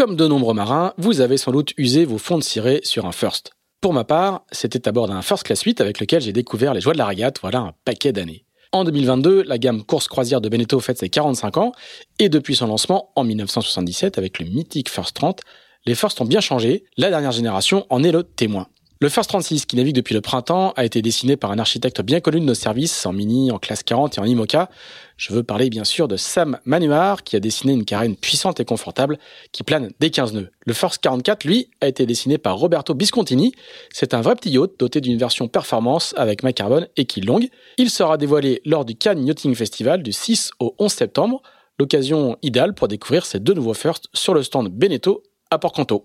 Comme de nombreux marins, vous avez sans doute usé vos fonds de cirée sur un First. Pour ma part, c'était à bord d'un First Class 8 avec lequel j'ai découvert les joies de la régate, voilà un paquet d'années. En 2022, la gamme course croisière de Beneteau fête ses 45 ans, et depuis son lancement en 1977 avec le mythique First 30, les First ont bien changé, la dernière génération en est le témoin. Le First 36, qui navigue depuis le printemps, a été dessiné par un architecte bien connu de nos services, en Mini, en classe 40 et en IMOCA. Je veux parler bien sûr de Sam Manuar, qui a dessiné une carène puissante et confortable qui plane des 15 nœuds. Le First 44, lui, a été dessiné par Roberto Biscontini. C'est un vrai petit yacht doté d'une version performance avec main carbone et quille longue. Il sera dévoilé lors du Cannes Yachting Festival du 6 au 11 septembre. L'occasion idéale pour découvrir ces deux nouveaux First sur le stand Beneteau à Port-Canto.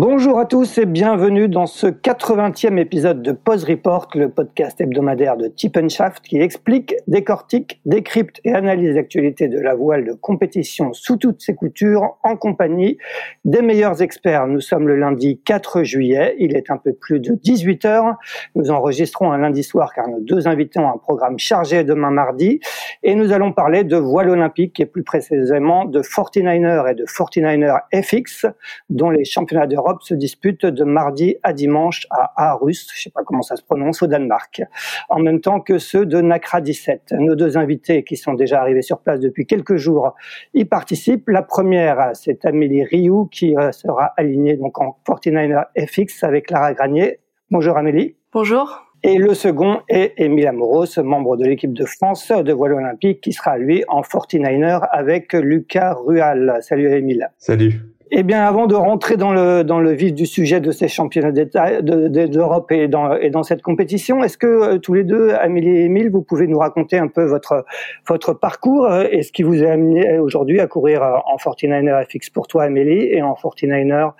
Bonjour à tous et bienvenue dans ce 80e épisode de Pause Report, le podcast hebdomadaire de Shaft qui explique, décortique, décrypte et analyse l'actualité de la voile de compétition sous toutes ses coutures en compagnie des meilleurs experts. Nous sommes le lundi 4 juillet, il est un peu plus de 18 heures. Nous enregistrons un lundi soir car nos deux invités ont un programme chargé demain mardi et nous allons parler de voile olympique et plus précisément de 49er et de 49er FX dont les championnats de Europe se dispute de mardi à dimanche à Aarhus, je sais pas comment ça se prononce, au Danemark, en même temps que ceux de NACRA 17. Nos deux invités qui sont déjà arrivés sur place depuis quelques jours y participent. La première, c'est Amélie Rioux qui euh, sera alignée donc en 49er FX avec Lara Granier. Bonjour Amélie. Bonjour. Et le second est Émile Amoros, membre de l'équipe de France de voile olympique, qui sera lui en 49er avec Lucas Rual. Salut Émile. Salut. Eh bien, avant de rentrer dans le, dans le vif du sujet de ces championnats d'Europe et, dans, et dans cette compétition, est-ce que euh, tous les deux, Amélie et Émile, vous pouvez nous raconter un peu votre, votre parcours euh, et ce qui vous a amené aujourd'hui à courir euh, en 49er FX pour toi, Amélie, et en 49er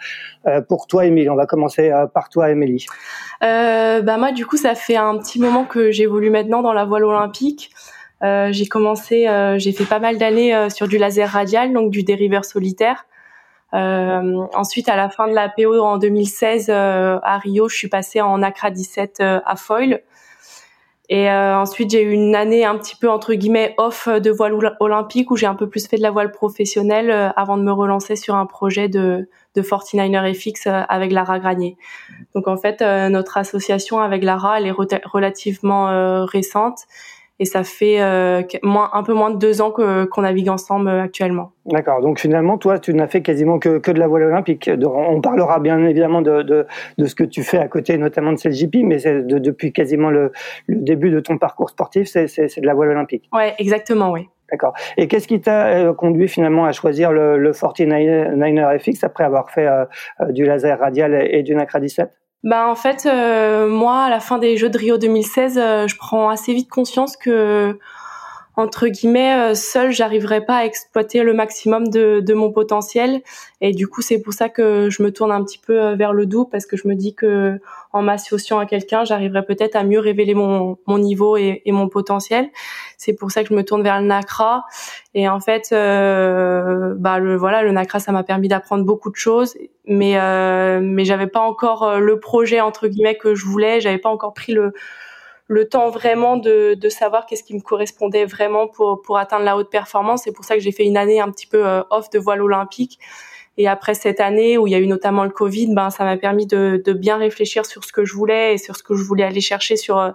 pour toi, Émile? On va commencer par toi, Amélie. Euh, bah moi, du coup, ça fait un petit moment que j'évolue maintenant dans la voile olympique. Euh, j'ai commencé, j'ai fait pas mal d'années sur du laser radial, donc du dériveur solitaire. Euh, ensuite, à la fin de la PO en 2016 euh, à Rio, je suis passée en Accra 17 euh, à Foil. Et ensuite, j'ai eu une année un petit peu entre guillemets off de voile olympique où j'ai un peu plus fait de la voile professionnelle avant de me relancer sur un projet de, de 49er FX avec Lara Granier. Donc en fait, notre association avec Lara, elle est relativement récente et ça fait euh, moins, un peu moins de deux ans que qu'on navigue ensemble euh, actuellement. D'accord. Donc finalement, toi, tu n'as fait quasiment que, que de la voile olympique. On parlera bien évidemment de, de, de ce que tu fais à côté, notamment de CLJP, mais c'est depuis quasiment le, le, début de ton parcours sportif, c'est de la voile olympique. Ouais, exactement, oui. D'accord. Et qu'est-ce qui t'a euh, conduit finalement à choisir le, le 49er FX après avoir fait du laser radial et, et du NACRA 17 bah en fait, euh, moi, à la fin des Jeux de Rio 2016, euh, je prends assez vite conscience que entre guillemets, euh, seul, j'arriverai pas à exploiter le maximum de, de, mon potentiel. Et du coup, c'est pour ça que je me tourne un petit peu euh, vers le doux parce que je me dis que en m'associant à quelqu'un, j'arriverai peut-être à mieux révéler mon, mon niveau et, et, mon potentiel. C'est pour ça que je me tourne vers le NACRA. Et en fait, euh, bah le voilà, le NACRA, ça m'a permis d'apprendre beaucoup de choses, mais euh, mais j'avais pas encore euh, le projet entre guillemets que je voulais. J'avais pas encore pris le le temps vraiment de, de savoir qu'est-ce qui me correspondait vraiment pour, pour atteindre la haute performance. C'est pour ça que j'ai fait une année un petit peu euh, off de voile olympique. Et après cette année où il y a eu notamment le Covid, ben ça m'a permis de, de, bien réfléchir sur ce que je voulais et sur ce que je voulais aller chercher sur euh,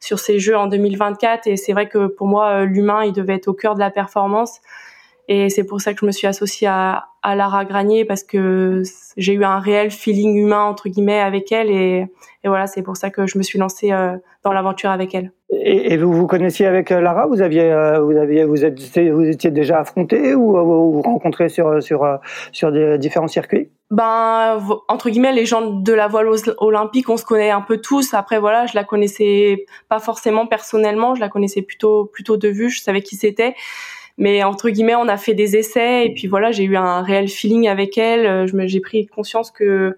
sur ces jeux en 2024. Et c'est vrai que pour moi, euh, l'humain, il devait être au cœur de la performance. Et c'est pour ça que je me suis associée à, à Lara Granier parce que j'ai eu un réel feeling humain entre guillemets avec elle et, et voilà c'est pour ça que je me suis lancée euh, dans l'aventure avec elle. Et, et, vous vous connaissiez avec euh, Lara? Vous aviez euh, vous aviez vous êtes vous étiez déjà affronté ou vous vous rencontrez sur sur sur des différents circuits? Ben entre guillemets les gens de la voile olympique on se connaît un peu tous. Après voilà je la connaissais pas forcément personnellement, je la connaissais plutôt plutôt de vue. Je savais qui c'était. Mais entre guillemets, on a fait des essais et puis voilà, j'ai eu un réel feeling avec elle. Euh, je me, j'ai pris conscience que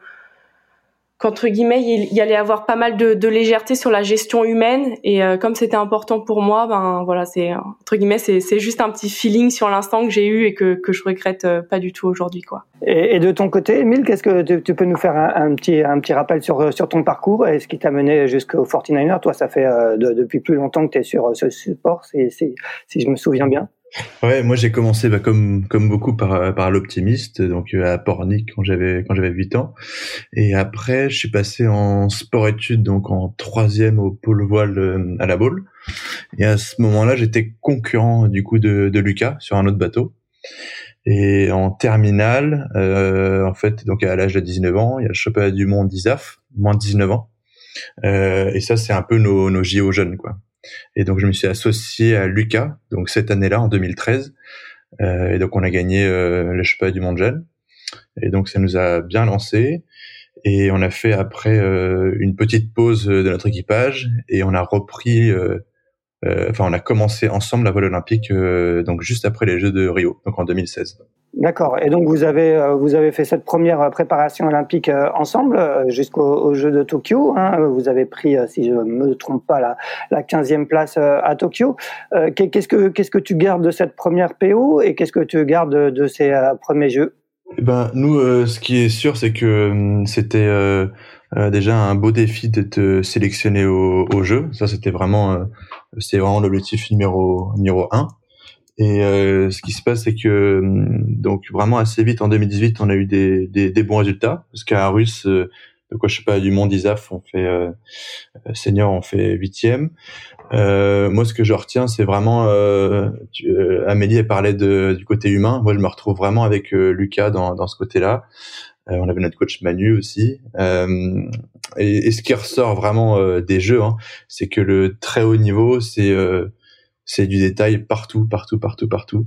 qu'entre guillemets, il y allait avoir pas mal de, légèreté sur la gestion humaine et euh, comme c'était important pour moi, ben voilà, c'est entre guillemets, c'est, c'est juste un petit feeling sur l'instant que j'ai eu et que, que je regrette euh, pas du tout aujourd'hui, quoi. Et, de ton côté, Emile, qu'est-ce que tu, peux nous faire un, petit un petit rappel sur sur ton parcours et ce qui t'a mené jusqu'au 49er Toi, ça fait depuis plus longtemps que tu es sur ce support, si, si, si je me souviens bien. Ouais, moi j'ai commencé bah, comme comme beaucoup par par l'optimiste, donc euh, à Pornic quand j'avais quand j'avais 8 ans, et après je suis passé en sport études donc en troisième au pôle voile euh, à la boule, et à ce moment-là j'étais concurrent du coup de, de Lucas sur un autre bateau, et en terminale euh, en fait donc à l'âge de 19 ans il y a le championnat du monde d'ISAF moins de 19 ans, euh, et ça c'est un peu nos nos JO jeunes quoi. Et donc je me suis associé à Lucas, donc cette année-là en 2013. Euh, et donc on a gagné euh, le championnat du monde jeune. Et donc ça nous a bien lancé. Et on a fait après euh, une petite pause de notre équipage et on a repris. Euh, euh, enfin, on a commencé ensemble la voile olympique donc juste après les Jeux de Rio, donc en 2016. D'accord. Et donc vous avez euh, vous avez fait cette première préparation olympique euh, ensemble euh, jusqu'aux Jeux de Tokyo. Hein. Vous avez pris, si je me trompe pas, la la 15e place à Tokyo. Qu'est-ce que qu'est-ce que tu gardes de cette première PO et qu'est-ce que tu gardes de, ces premiers Jeux? Eh Ben nous, ce qui est sûr, c'est que c'était déjà un beau défi d'être sélectionné au, au jeu. Ça, c'était vraiment, c'est vraiment l'objectif numéro numéro un. Et euh, ce qui se passe, c'est que hum, donc vraiment assez vite en 2018, on a eu des, des, des bons résultats parce qu'à Russe, euh, de quoi je sais pas du monde ISAF, on fait euh, senior, on fait huitième. Euh, moi, ce que je retiens, c'est vraiment euh, Amélie elle parlait de, du côté humain. Moi, je me retrouve vraiment avec Lucas dans, dans ce côté-là. on avait notre coach Manu aussi. Et, et, ce qui ressort vraiment des jeux, hein, c'est que le très haut niveau, c'est c'est du détail partout, partout, partout, partout.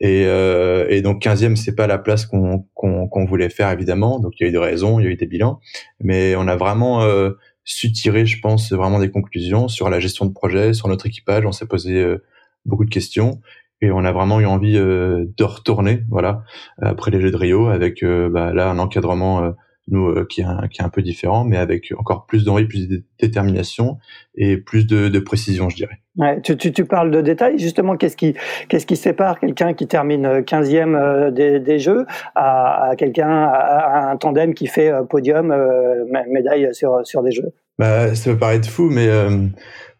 Et, euh, et donc 15e, c'est pas la place qu'on voulait faire évidemment. Donc il y a eu des raisons, il y a eu des bilans, mais on a vraiment euh, su tirer, je pense, vraiment des conclusions sur la gestion de projet, sur notre équipage. On s'est posé euh, beaucoup de questions et on a vraiment eu envie euh, de retourner, voilà, après les Jeux de Rio, avec bah, là un encadrement nous qui est, un, qui est un peu différent, mais avec encore plus d'envie, plus de détermination et plus de, de précision, je dirais. Ouais, tu, tu, tu, parles de détails, justement, qu'est-ce qui, qui sépare quelqu'un qui termine 15e euh, des, des Jeux à, à quelqu'un, à, un tandem qui fait euh, podium, euh, médaille sur, sur des Jeux? Bah, Ça peut paraître fou, mais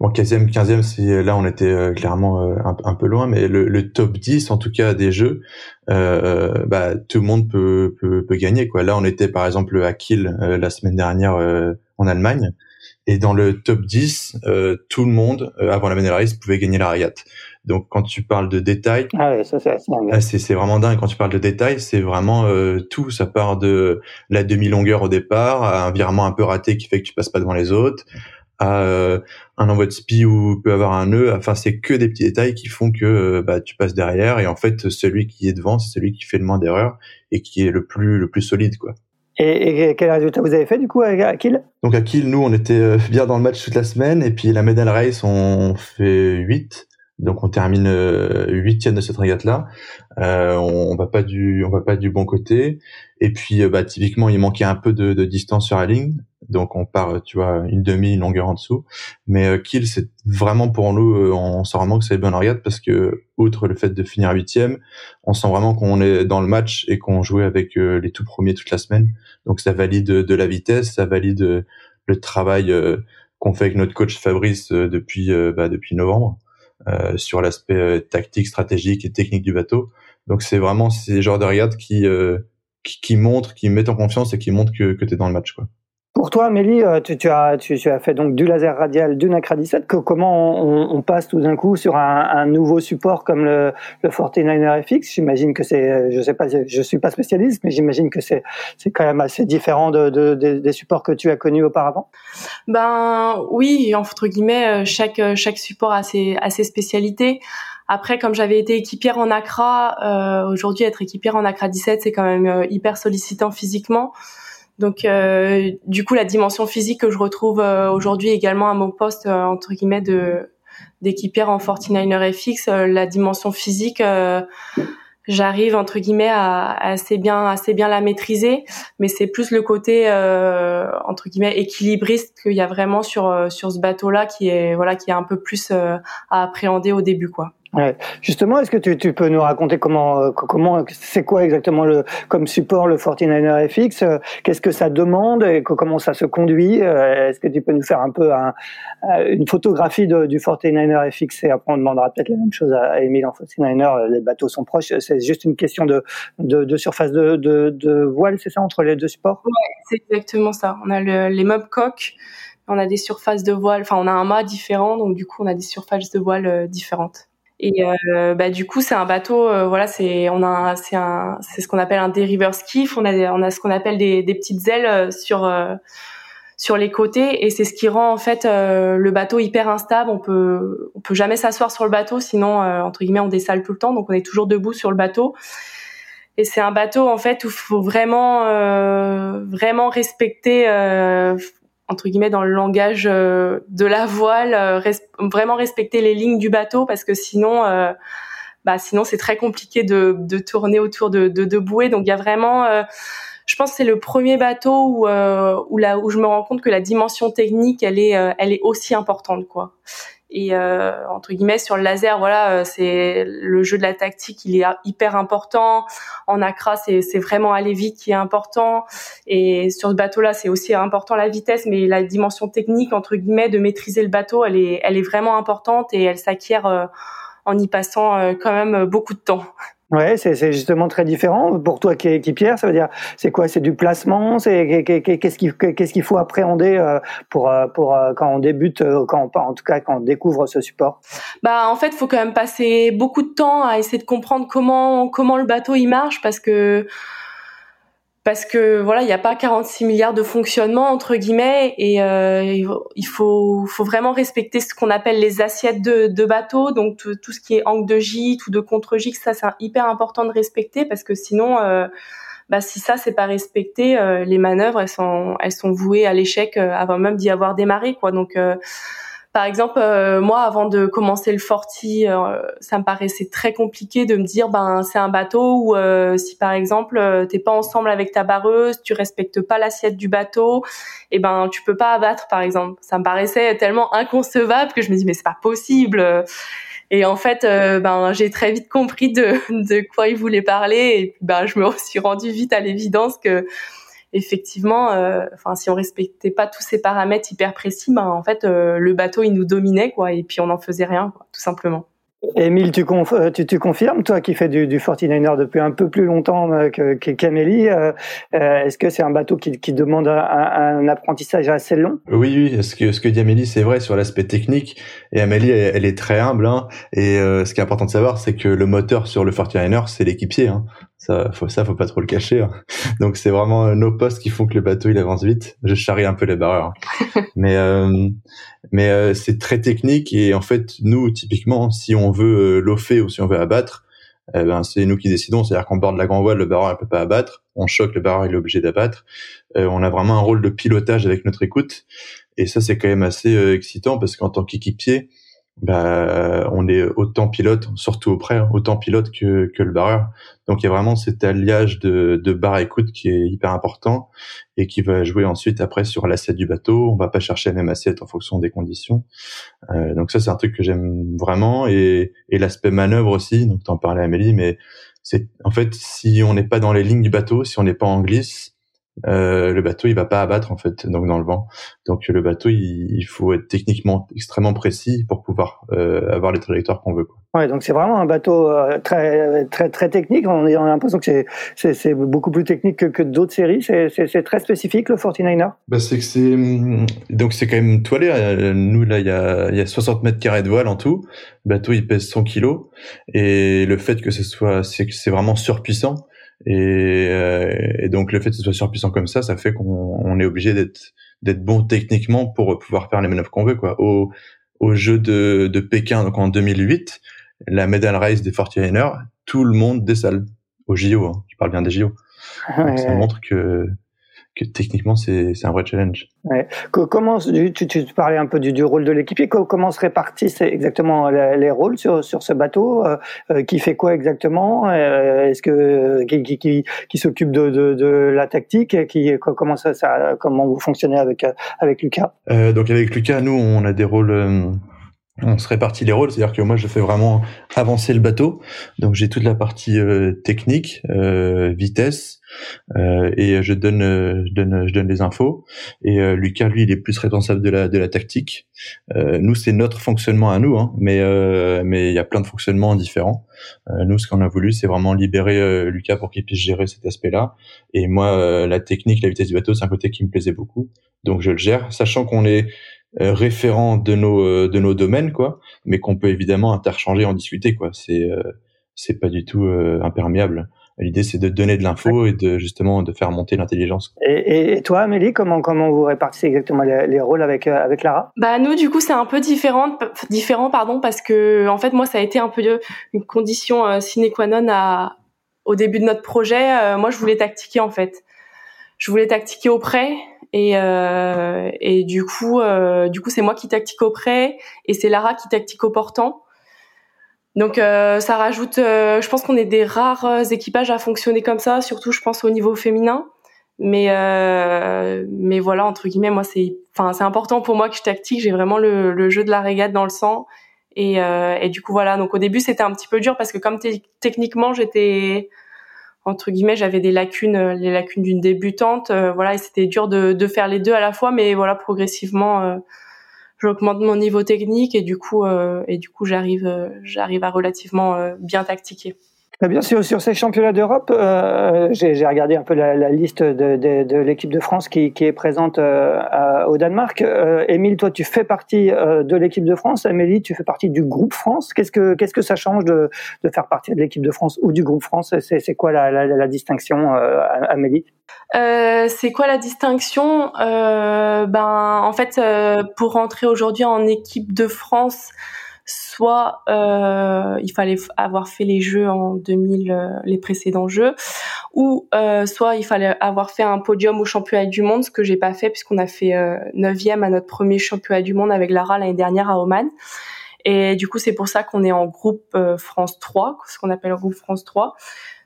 bon, 15e, 15e, c'est, là on était clairement un, un, peu loin, mais le, le, top 10 en tout cas des Jeux, bah, tout le monde peut, peut, peut, gagner. Quoi. Là on était par exemple à Kiel la semaine dernière en Allemagne. Et dans le top 10, euh, tout le monde, euh, avant la Race, pouvait gagner la régate. Donc quand tu parles de détails, ah ça ah, c'est vraiment dingue. Quand tu parles de détails, c'est vraiment euh, tout. Ça part de la demi-longueur au départ, à un virement un peu raté qui fait que tu passes pas devant les autres, à euh, un envoi de spi où peut avoir un nœud. Enfin, c'est que des petits détails qui font que euh, bah, tu passes derrière. Et en fait, celui qui est devant, c'est celui qui fait le moins d'erreurs et qui est le plus le plus solide, quoi. Et, et, quel résultat vous avez fait du coup à, Kiel? Donc à Kiel, nous, on était euh, bien dans le match toute la semaine et puis la medal race, on fait 8. Donc on termine euh, huitième de cette régate-là. Euh, on, va pas du, on va pas du bon côté. Et puis euh, bah, typiquement, il manquait un peu de, distance sur la ligne, donc on part, tu vois, une demi, une longueur en dessous. Mais euh, Kiel, c'est vraiment pour nous, on sent vraiment que c'est bonne régate parce que outre le fait de finir huitième, on sent vraiment qu'on est dans le match et qu'on jouait avec les tout premiers toute la semaine. Donc ça valide de la vitesse, ça valide le travail qu'on fait avec notre coach Fabrice depuis bah, depuis novembre. Euh, sur l'aspect euh, tactique, stratégique et technique du bateau. Donc c'est vraiment ces genres de regards qui, euh, qui, qui montrent, qui mettent en confiance et qui montrent que, que tu dans le match. Quoi. Pour toi, Amélie, euh, tu, as, tu, as fait donc du laser radial, du NACRA 17. comment on, passe tout d'un coup sur un, nouveau support comme le, le 49er FX J'imagine que c'est, je sais pas, je suis pas spécialiste, mais j'imagine que c'est quand même assez différent de, des supports que tu as connus auparavant. Ben oui, entre guillemets, euh, chaque chaque support a ses, a ses spécialités. Après, comme j'avais été équipière en ACRA, euh, aujourd'hui être équipière en ACRA 17, c'est quand même hyper sollicitant physiquement. Donc, euh, du coup, la dimension physique que je retrouve euh, aujourd'hui également à mon poste euh, entre guillemets de d'équipière en 49er FX, la dimension physique, j'arrive entre guillemets à, assez bien assez bien la maîtriser, mais c'est plus le côté entre guillemets équilibriste qu'il y a vraiment sur sur ce bateau-là qui est voilà qui est un peu plus à appréhender au début, quoi. Justement, est-ce que tu, tu, peux nous raconter comment, euh, comment, c'est quoi exactement le comme support le 49er FX euh, Qu'est-ce que ça demande et comment ça se conduit euh, Est-ce que tu peux nous faire un peu un, une photographie du 49er FX et après on demandera peut-être la même chose à Emile en 49er. Les bateaux sont proches. C'est juste une question de, de, de surface de, de, de voile, c'est ça entre les deux supports Ouais, c'est exactement ça. On a le, les meubles coques on a des surfaces de voile, enfin on a un mât différent, donc du coup on a des surfaces de voile différentes. Et euh, bah, du coup, c'est un bateau. Euh, voilà, c'est on a c'est un c'est ce qu'on appelle un deriver skiff. On a on a ce qu'on appelle des, des petites ailes euh, sur sur les côtés et c'est ce qui rend en fait le bateau hyper instable. On peut on peut jamais s'asseoir sur le bateau, sinon entre guillemets on dessale tout le temps. Donc on est toujours debout sur le bateau. Et c'est un bateau en fait où faut vraiment vraiment respecter entre guillemets dans le langage euh, de la voile, euh, vraiment respecter les lignes du bateau parce que sinon, euh, bah sinon c'est très compliqué de, de tourner autour de, de, de bouées. Donc il y a vraiment, je pense que c'est le premier bateau où où là où je me rends compte que la dimension technique elle est elle est aussi importante quoi. Et euh, entre guillemets sur le laser, voilà, euh, c'est le jeu de la tactique, il est hyper important. En Accra, c'est vraiment aller vite qui est important. Et sur ce bateau-là, c'est aussi important la vitesse, mais la dimension technique entre guillemets de maîtriser le bateau, elle est elle est vraiment importante et elle s'acquiert euh, en y passant quand même beaucoup de temps. Ouais, c'est justement très différent. Pour toi qui es équipière, ça veut dire, c'est quoi? C'est du placement? C'est qu'est-ce qu'il faut appréhender euh, pour euh, pour euh, quand on débute, quand on, en tout cas quand on découvre ce support? Bah en fait, faut quand même passer beaucoup de temps à essayer de comprendre comment comment le bateau il marche parce que parce que voilà, il n'y a pas 46 milliards de fonctionnement entre guillemets et euh, il faut, faut vraiment respecter ce qu'on appelle les assiettes de, de bateau, donc tout, ce qui est angle de gîte ou de contre gîte, ça c'est hyper important de respecter parce que sinon, euh, bah, si ça c'est pas respecté, euh, les manœuvres elles sont, elles sont vouées à l'échec avant même d'y avoir démarré quoi. Donc par exemple, euh, moi, avant de commencer le Forti, euh, ça me paraissait très compliqué de me dire, ben, c'est un bateau où euh, si par exemple t'es pas ensemble avec ta barreuse, tu respectes pas l'assiette du bateau, et eh ben tu peux pas abattre, par exemple. Ça me paraissait tellement inconcevable que je me dis mais c'est pas possible. Et en fait, ben j'ai très vite compris de, de quoi il voulait parler, et ben je me suis rendu vite à l'évidence que effectivement, euh, enfin, si on respectait pas tous ces paramètres hyper précis, ben, en fait, euh, le bateau, il nous dominait, quoi, et puis on n'en faisait rien, quoi, tout simplement. Émile, tu, euh, tu, tu, confirmes, toi qui fais du, du 49er depuis un peu plus longtemps qu'Amélie, euh, est-ce que c'est un bateau qui, qui demande un, un, apprentissage assez long? Oui, oui, ce que, ce que dit Amélie, c'est vrai sur l'aspect technique, et Amélie, elle, est très humble, hein, et ce qui est important de savoir, c'est que le moteur sur le 49er, c'est l'équipier, hein. Ça, faut, ça, faut pas trop le cacher. Hein. Donc c'est vraiment nos postes qui font que le bateau il avance vite. Je charrie un peu les barreurs, hein. mais euh, mais euh, c'est très technique et en fait nous typiquement si on veut euh, lofer ou si on veut abattre, eh ben c'est nous qui décidons. C'est-à-dire qu'on borde la grand voile, le barreur ne peut pas abattre. On choque, le barreur il est obligé d'abattre. on a vraiment un rôle de pilotage avec notre écoute et ça c'est quand même assez excitant parce qu'en tant qu'équipier bah, on est autant pilote, surtout auprès, hein, autant pilote que, que le barreur. Donc il y a vraiment cet alliage de, de barre écoute qui est hyper important et qui va jouer ensuite après sur l'assiette du bateau. On va pas chercher la même assiette en fonction des conditions. Euh, donc ça c'est un truc que j'aime vraiment et, et l'aspect manœuvre aussi. Donc t'en parlais Amélie, mais c'est en fait si on n'est pas dans les lignes du bateau, si on n'est pas en glisse, euh, le bateau il va pas abattre en fait donc dans le vent donc le bateau il, faut être techniquement extrêmement précis pour pouvoir euh, avoir les trajectoires qu'on veut quoi. Ouais, donc c'est vraiment un bateau euh, très très très technique. On, a l'impression que c'est c'est beaucoup plus technique que, que d'autres séries. C'est très spécifique le 49er. Bah c'est que c'est donc c'est quand même toilé. Nous là il y a il y a 60 mètres carrés de voile en tout. Le bateau il pèse 100 kilos et le fait que ce soit c'est c'est vraiment surpuissant et, euh, et, donc le fait que ce soit surpuissant comme ça, ça fait qu'on est obligé d'être d'être bon techniquement pour pouvoir faire les manœuvres qu'on veut. Quoi. Au, au jeu de, de Pékin, donc en 2008, la medal race des 49ers, tout le monde décale au JO. Hein. Je parle bien des JO. ça montre que que techniquement c'est un vrai challenge. Ouais. Comment tu, tu, parlais un peu du, du rôle de l'équipier. Comment se répartissent exactement les, rôles sur, sur ce bateau euh, euh, Qui fait quoi exactement euh, Est-ce que qui, qui, qui, qui s'occupe de, de, de, la tactique Qui comment ça, ça comment vous fonctionnez avec avec Lucas? Donc avec Lucas, nous on a des rôles on se répartit les rôles, c'est-à-dire que moi je fais vraiment avancer le bateau, donc j'ai toute la partie euh, technique, euh, vitesse, euh, et je donne, je donne, je donne les infos. Et Lucas, lui, il est plus responsable de la de la tactique. nous, c'est notre fonctionnement à nous, hein, mais mais il y a plein de fonctionnements différents. nous, ce qu'on a voulu, c'est vraiment libérer Lucas pour qu'il puisse gérer cet aspect-là. Et moi, la technique, la vitesse du bateau, c'est un côté qui me plaisait beaucoup, donc je le gère, sachant qu'on est euh, référents de nos euh, de nos domaines quoi mais qu'on peut évidemment interchanger en discuter quoi. C'est euh, c'est pas du tout imperméable. L'idée c'est de donner de l'info et de justement de faire monter l'intelligence. Et, et, toi Amélie comment comment vous répartissez exactement les, rôles avec avec Lara? Bah nous du coup c'est un peu différent différent pardon parce que en fait moi ça a été un peu une condition sine qua non à au début de notre projet. Moi je voulais tactiquer en fait. Je voulais tactiquer auprès et, euh, et du coup, euh, du coup, c'est moi qui tactique au prêt et c'est Lara qui tactique au portant. Donc euh, ça rajoute, euh, je pense qu'on est des rares équipages à fonctionner comme ça, surtout je pense au niveau féminin. Mais euh, mais voilà entre guillemets, moi c'est, enfin c'est important pour moi que je tactique. J'ai vraiment le, le, jeu de la régate dans le sang et, et du coup voilà. Donc au début c'était un petit peu dur parce que comme techniquement j'étais entre guillemets, j'avais des lacunes, euh, les lacunes d'une débutante, euh, voilà, et c'était dur de, faire les deux à la fois, mais voilà, progressivement, euh, j'augmente mon niveau technique et du coup, et du coup, j'arrive, j'arrive à relativement bien tactiquer. Bien sûr, sur ces championnats d'Europe, euh, j'ai regardé un peu la, liste de, l'équipe de France qui, est présente euh, au Danemark. Euh, Émile, toi, tu fais partie de l'équipe de France. Amélie, tu fais partie du groupe France. Qu'est-ce que ça change de, faire partie de l'équipe de France ou du groupe France? C'est quoi la, distinction, Amélie? C'est quoi la distinction? Ben, en fait, pour rentrer aujourd'hui en équipe de France soit euh, il fallait avoir fait les jeux en 2000, euh, les précédents jeux, ou euh, soit il fallait avoir fait un podium au championnat du monde, ce que j'ai pas fait puisqu'on a fait euh, neuvième à notre premier championnat du monde avec Lara l'année dernière à Oman. Et du coup, c'est pour ça qu'on est en groupe euh, France 3, ce qu'on appelle le groupe France 3.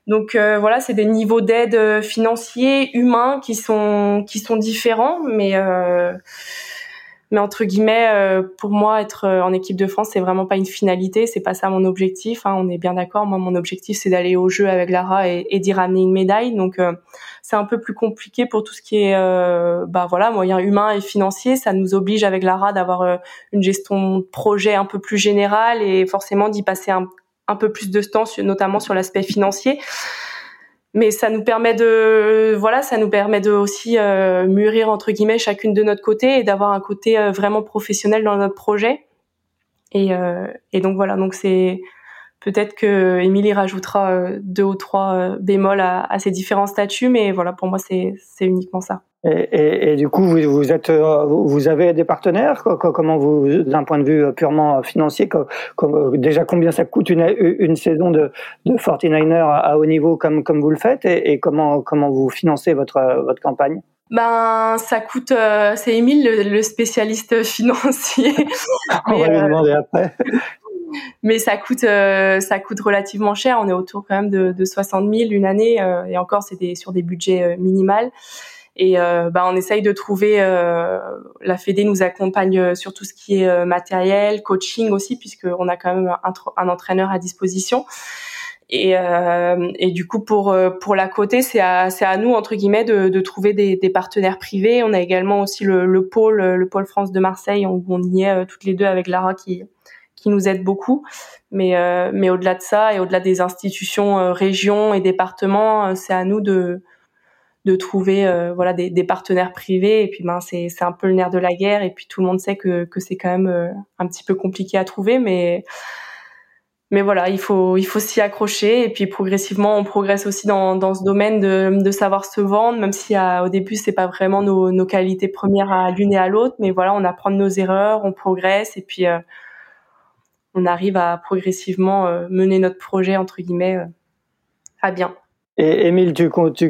Donc voilà, c'est des niveaux d'aide financiers, humains qui sont qui sont différents, mais mais entre guillemets, euh, pour moi, être euh, en équipe de France, c'est vraiment pas une finalité, c'est pas ça mon objectif. Hein, on est bien d'accord. Moi, mon objectif, c'est d'aller au jeu avec Lara et, et d'y ramener une médaille. Donc, euh, c'est un peu plus compliqué pour tout ce qui est, bah voilà, moyens humains et financiers. Ça nous oblige avec Lara d'avoir une gestion de projet un peu plus générale et forcément d'y passer un, un peu plus de temps, notamment sur l'aspect financier mais ça nous permet de voilà ça nous permet de aussi euh, mûrir entre guillemets chacune de notre côté et d'avoir un côté euh, vraiment professionnel dans notre projet. Et, euh, et donc voilà donc c'est peut-être que Émilie rajoutera deux ou trois bémols à, à, ces différents statuts mais voilà pour moi c'est uniquement ça et, et, et, du coup, vous, vous êtes, euh, vous avez des partenaires. Comment vous, d'un point de vue purement financier, comme, déjà combien ça coûte une, une saison de, de 49er à, haut niveau, comme comme vous le faites, et, et comment comment vous financez votre votre campagne? Ben, ça coûte. Euh, c'est Émile, le, spécialiste financier. On va lui demander après. mais ça coûte, euh, ça coûte relativement cher. On est autour quand même de, de 60 000 une année, et encore, c'est sur des budgets minimales. Et euh, bah, on essaye de trouver. Euh, la Fédé nous accompagne euh, sur tout ce qui est matériel, coaching aussi, puisqu'on a quand même un, un, entraîneur à disposition. Et, euh, et du coup, pour pour la côté, c'est à c'est à nous entre guillemets de, de trouver des, des partenaires privés. On a également aussi le, le pôle le pôle France de Marseille où on y est toutes les deux avec Lara qui qui nous aide beaucoup. Mais mais au-delà de ça et au-delà des institutions, régions et départements, c'est à nous de de trouver euh, voilà des, partenaires privés. Et puis ben c'est c'est un peu le nerf de la guerre. Et puis tout le monde sait que que c'est quand même euh, un petit peu compliqué à trouver. Mais mais voilà il faut il faut s'y accrocher. Et puis progressivement on progresse aussi dans dans ce domaine de de savoir se vendre même si au début c'est pas vraiment nos nos qualités premières à l'une et à l'autre. Mais voilà on apprend de nos erreurs on progresse. Et puis euh, on arrive à progressivement mener notre projet entre guillemets à bien. Et Émile, tu,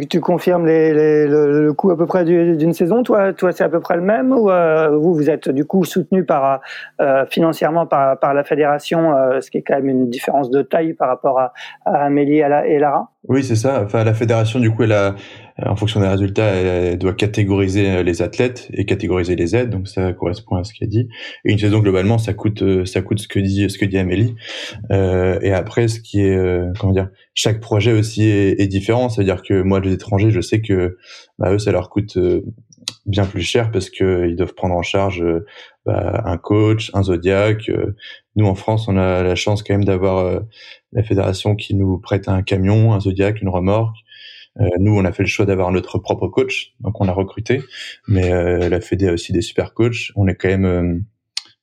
tu, confirmes le, coût à peu près d'une saison? Toi, toi c'est à peu près le même ou euh, vous, vous êtes du coup soutenu par, euh, financièrement par, par la fédération, euh, ce qui est quand même une différence de taille par rapport à, à Amélie et Lara? Oui, c'est ça. Enfin, la fédération, du coup, elle a, en fonction des résultats, elle doit catégoriser les athlètes et catégoriser les aides. Donc ça correspond à ce qu'elle dit. Et une saison globalement, ça coûte, ça coûte ce que dit, ce que dit Amélie. et après, ce qui est, comment dire, chaque projet aussi est, différent. C'est-à-dire que moi, les étrangers, je sais que bah, eux, ça leur coûte euh, bien plus cher parce que ils doivent prendre en charge euh, bah, un coach, un zodiac. Euh. Nous, en France, on a la chance quand même d'avoir la fédération qui nous prête un camion, un zodiac, une remorque. Nous, on a fait le choix d'avoir notre propre coach, donc on a recruté. Mais la Fédé a aussi des super coachs. On est quand même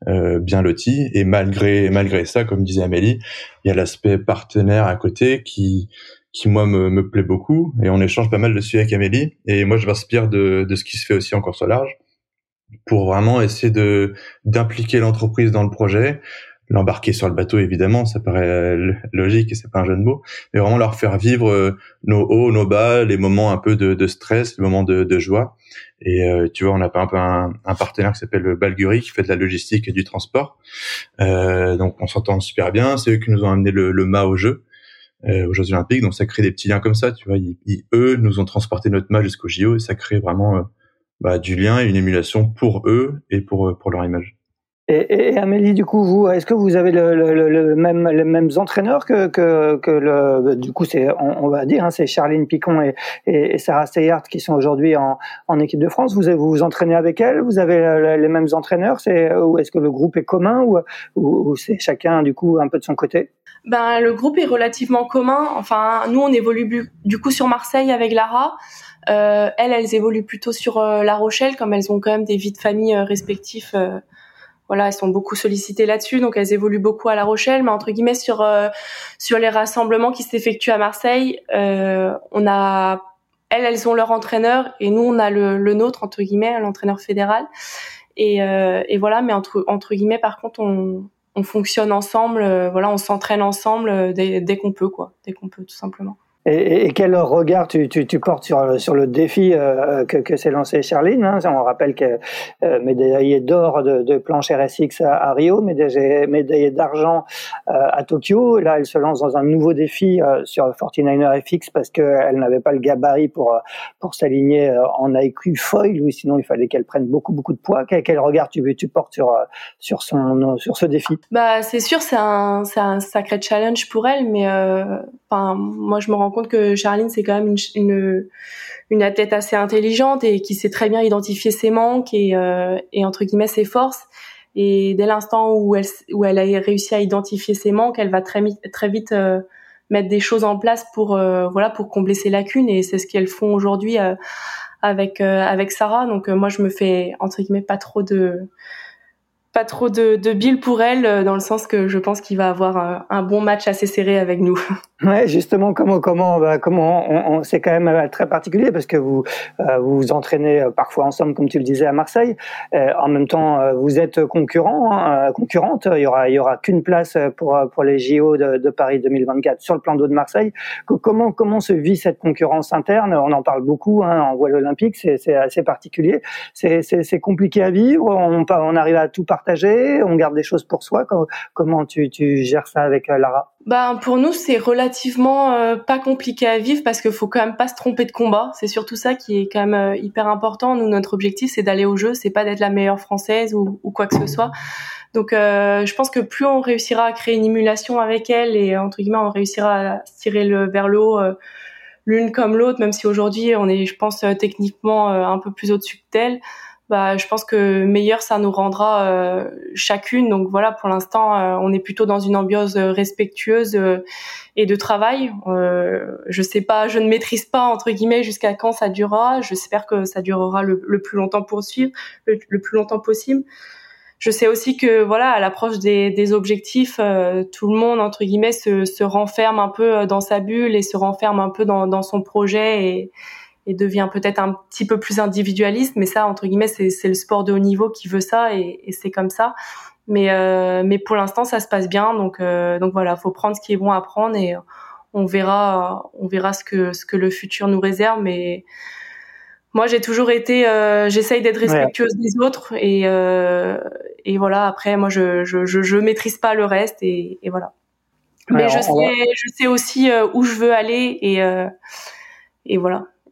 euh, bien loti. Et malgré malgré ça, comme disait Amélie, il y a l'aspect partenaire à côté qui qui moi me, me plaît beaucoup. Et on échange pas mal dessus avec Amélie. Et moi, je m'inspire de, de ce qui se fait aussi en course au large pour vraiment essayer de d'impliquer l'entreprise dans le projet, l'embarquer sur le bateau évidemment, ça paraît logique et c'est pas un jeu de mots, mais vraiment leur faire vivre euh, nos hauts, nos bas, les moments un peu de, de stress, les moments de, de joie. Et euh, tu vois, on a un peu un, un partenaire qui s'appelle Balguri qui fait de la logistique et du transport. Euh, donc on s'entend super bien. C'est eux qui nous ont amené le, le mât au jeu. Euh, aux Jeux Olympiques, donc ça crée des petits liens comme ça, tu vois. Ils, eux nous ont transporté notre mât jusqu'au JO et ça crée vraiment euh, bah, du lien et une émulation pour eux et pour pour leur image. Et, et, Amélie, du coup, vous, est-ce que vous avez le, le, le, même, les mêmes entraîneurs que, que, que le, du coup, c'est, on, va dire, hein, c'est Charline Picon et, et, Sarah Steyart qui sont aujourd'hui en, en équipe de France. Vous vous, vous entraînez avec elles Vous avez les mêmes entraîneurs C'est ou est-ce que le groupe est commun ou, ou, c'est chacun du coup un peu de son côté? Ben, le groupe est relativement commun. Enfin, nous, on évolue du coup sur Marseille avec Lara. Euh, elles, elles évoluent plutôt sur euh, La Rochelle, comme elles ont quand même des vies de famille euh, respectifs. Voilà, elles sont beaucoup sollicitées là-dessus, donc elles évoluent beaucoup à La Rochelle, mais entre guillemets sur euh, sur les rassemblements qui s'effectuent à Marseille, euh, on a elles, elles ont leur entraîneur et nous on a le, le nôtre entre guillemets, l'entraîneur fédéral. Et, euh, et, voilà, mais entre entre guillemets, par contre, on, on fonctionne ensemble, euh, voilà, on s'entraîne ensemble euh, dès, dès qu'on peut, quoi, dès qu'on peut, tout simplement. Et, quel regard tu, portes sur, le défi euh, que, s'est lancé Charline hein? On rappelle que euh, médaillé d'or de, de, planche RSX à, à Rio, médaillé, médaillé d'argent euh, à Tokyo. Là, elle se lance dans un nouveau défi euh, sur 49er FX parce qu'elle n'avait pas le gabarit pour, s'aligner en IQ foil, ou sinon il fallait qu'elle prenne beaucoup beaucoup de poids. Quel, regard tu, portes sur, son, sur ce défi? Bah, c'est sûr, c'est un, un sacré challenge pour elle, mais moi je me rends compte que Charline, c'est quand même une, une, athlète assez intelligente et qui sait très bien identifier ses manques et, euh, et entre guillemets ses forces. Et dès l'instant où elle, où elle a réussi à identifier ses manques, elle va très, très vite euh, mettre des choses en place pour, euh, voilà, pour combler ses lacunes. Et c'est ce qu'elles font aujourd'hui avec, avec Sarah. Donc moi, je me fais entre guillemets pas trop de pas trop de, de bill pour elle, dans le sens que je pense qu'il va avoir un, bon match assez serré avec nous. Ouais, justement, comment comment bah, comment on, on c'est quand même euh, très particulier parce que vous euh, vous, entraînez parfois ensemble, comme tu le disais à Marseille. Euh, en même temps, vous êtes concurrent, hein, concurrente. Il y aura il y aura qu'une place pour pour les JO de, de Paris 2024 sur le plan d'eau de Marseille. Comment comment se vit cette concurrence interne? On en parle beaucoup hein, en voile olympique, c'est assez particulier. C'est c'est compliqué à vivre. On on arrive à tout partager on garde des choses pour soi. Comment tu, gères ça avec euh, Lara? Ben pour nous c'est relativement euh, pas compliqué à vivre parce qu'il faut quand même pas se tromper de combat. C'est surtout ça qui est quand même euh, hyper important. Nous notre objectif c'est d'aller au jeu, c'est pas d'être la meilleure française ou, quoi que ce soit. Donc, je pense que plus on réussira à créer une émulation avec elle et entre guillemets on réussira à tirer le vers le haut l'une comme l'autre, même si aujourd'hui on est, je pense, techniquement un peu plus au-dessus d'elle bah, je pense que meilleur ça nous rendra euh, chacune. Donc voilà, pour l'instant, euh, on est plutôt dans une ambiance euh, respectueuse et de travail. je sais pas, je ne maîtrise pas entre guillemets jusqu'à quand ça durera. J'espère que ça durera le, plus longtemps possible, le, plus longtemps possible. Je sais aussi que voilà, à l'approche des, des, objectifs, tout le monde entre guillemets se, se, renferme un peu dans sa bulle et se renferme un peu dans, dans son projet et et devient peut-être un petit peu plus individualiste. Mais ça, entre guillemets, c'est le sport de haut niveau qui veut ça et, et c'est comme ça. Mais, euh, mais pour l'instant, ça se passe bien. Donc, euh, donc voilà, faut prendre ce qui est bon à prendre et on verra, on verra ce que, ce que le futur nous réserve. Mais moi, j'ai toujours été, euh, j'essaye d'être respectueuse des autres et, euh, et voilà. Après, moi, je, je, je, je maîtrise pas le reste et, et voilà. Mais je, sais, je sais aussi euh, où je veux aller et, euh, et voilà.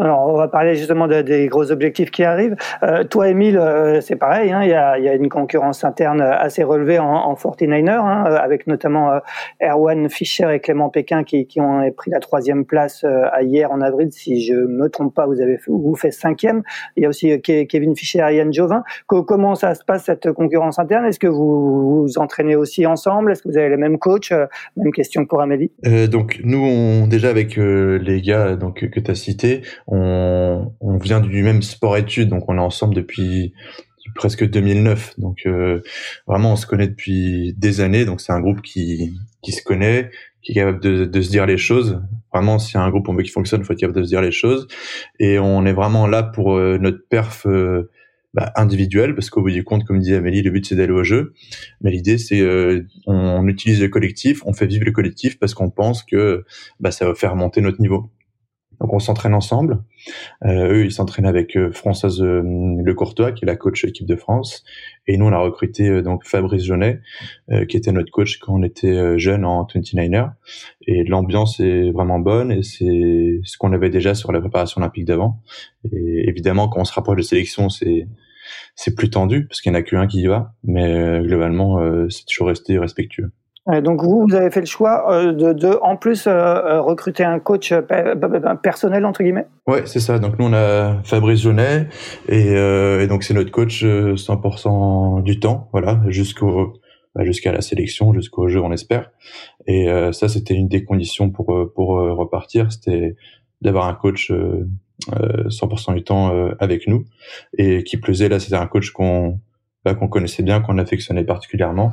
Alors, on va parler justement des gros objectifs qui arrivent. Euh, toi, Émile, euh, c'est pareil. Hein, il, y a, y, a, une concurrence interne assez relevée en, en 49er, hein, avec notamment euh, Erwan Fischer et Clément Pékin qui, qui, ont pris la troisième place euh, hier en avril. Si je me trompe pas, vous avez fait, vous fait cinquième. Il y a aussi euh, Kevin Fischer et Yann Jovin. comment ça se passe cette concurrence interne? Est-ce que vous vous entraînez aussi ensemble? Est-ce que vous avez les mêmes coachs Même question pour Amélie. donc nous, on, déjà avec les gars donc que tu as cités on, on vient du même sport-études, donc on est ensemble depuis presque 2009. Donc euh, vraiment, on se connaît depuis des années. Donc c'est un groupe qui qui se connaît, qui est capable de, de se dire les choses. Vraiment, si un groupe on veut qu'il fonctionne, il faut être capable de se dire les choses. Et on est vraiment là pour euh, notre perf euh, bah, individuel, parce qu'au bout du compte, comme disait Amélie, le but c'est d'aller au jeu. Mais l'idée c'est euh, on, utilise le collectif, on fait vivre le collectif parce qu'on pense que bah, ça va faire monter notre niveau. Donc on s'entraîne ensemble. Euh, eux, ils s'entraînent avec euh, Françoise euh, Le Courtois, qui est la coach équipe de France. Et nous, on a recruté euh, donc Fabrice Jaunet, qui était notre coach quand on était jeune en 29er. Et l'ambiance est vraiment bonne et c'est ce qu'on avait déjà sur la préparation olympique d'avant. Et évidemment, quand on se rapproche de sélection, c'est c'est plus tendu parce qu'il n'y en a qu'un qui y va. Mais globalement, c'est toujours resté respectueux. Donc vous, vous avez fait le choix euh, de, de en plus euh, euh, recruter un coach personnel entre guillemets? Ouais, c'est ça. Donc nous on a Fabrice Jaunet et, et donc c'est notre coach 100% du temps, voilà, jusqu'au bah, jusqu'à la sélection, jusqu'au jeu, on espère. Et ça, c'était une des conditions pour pour repartir, c'était d'avoir un coach 100% du temps avec nous et qui plaisait là, c'était un coach qu'on bah, qu'on connaissait bien, qu'on affectionnait particulièrement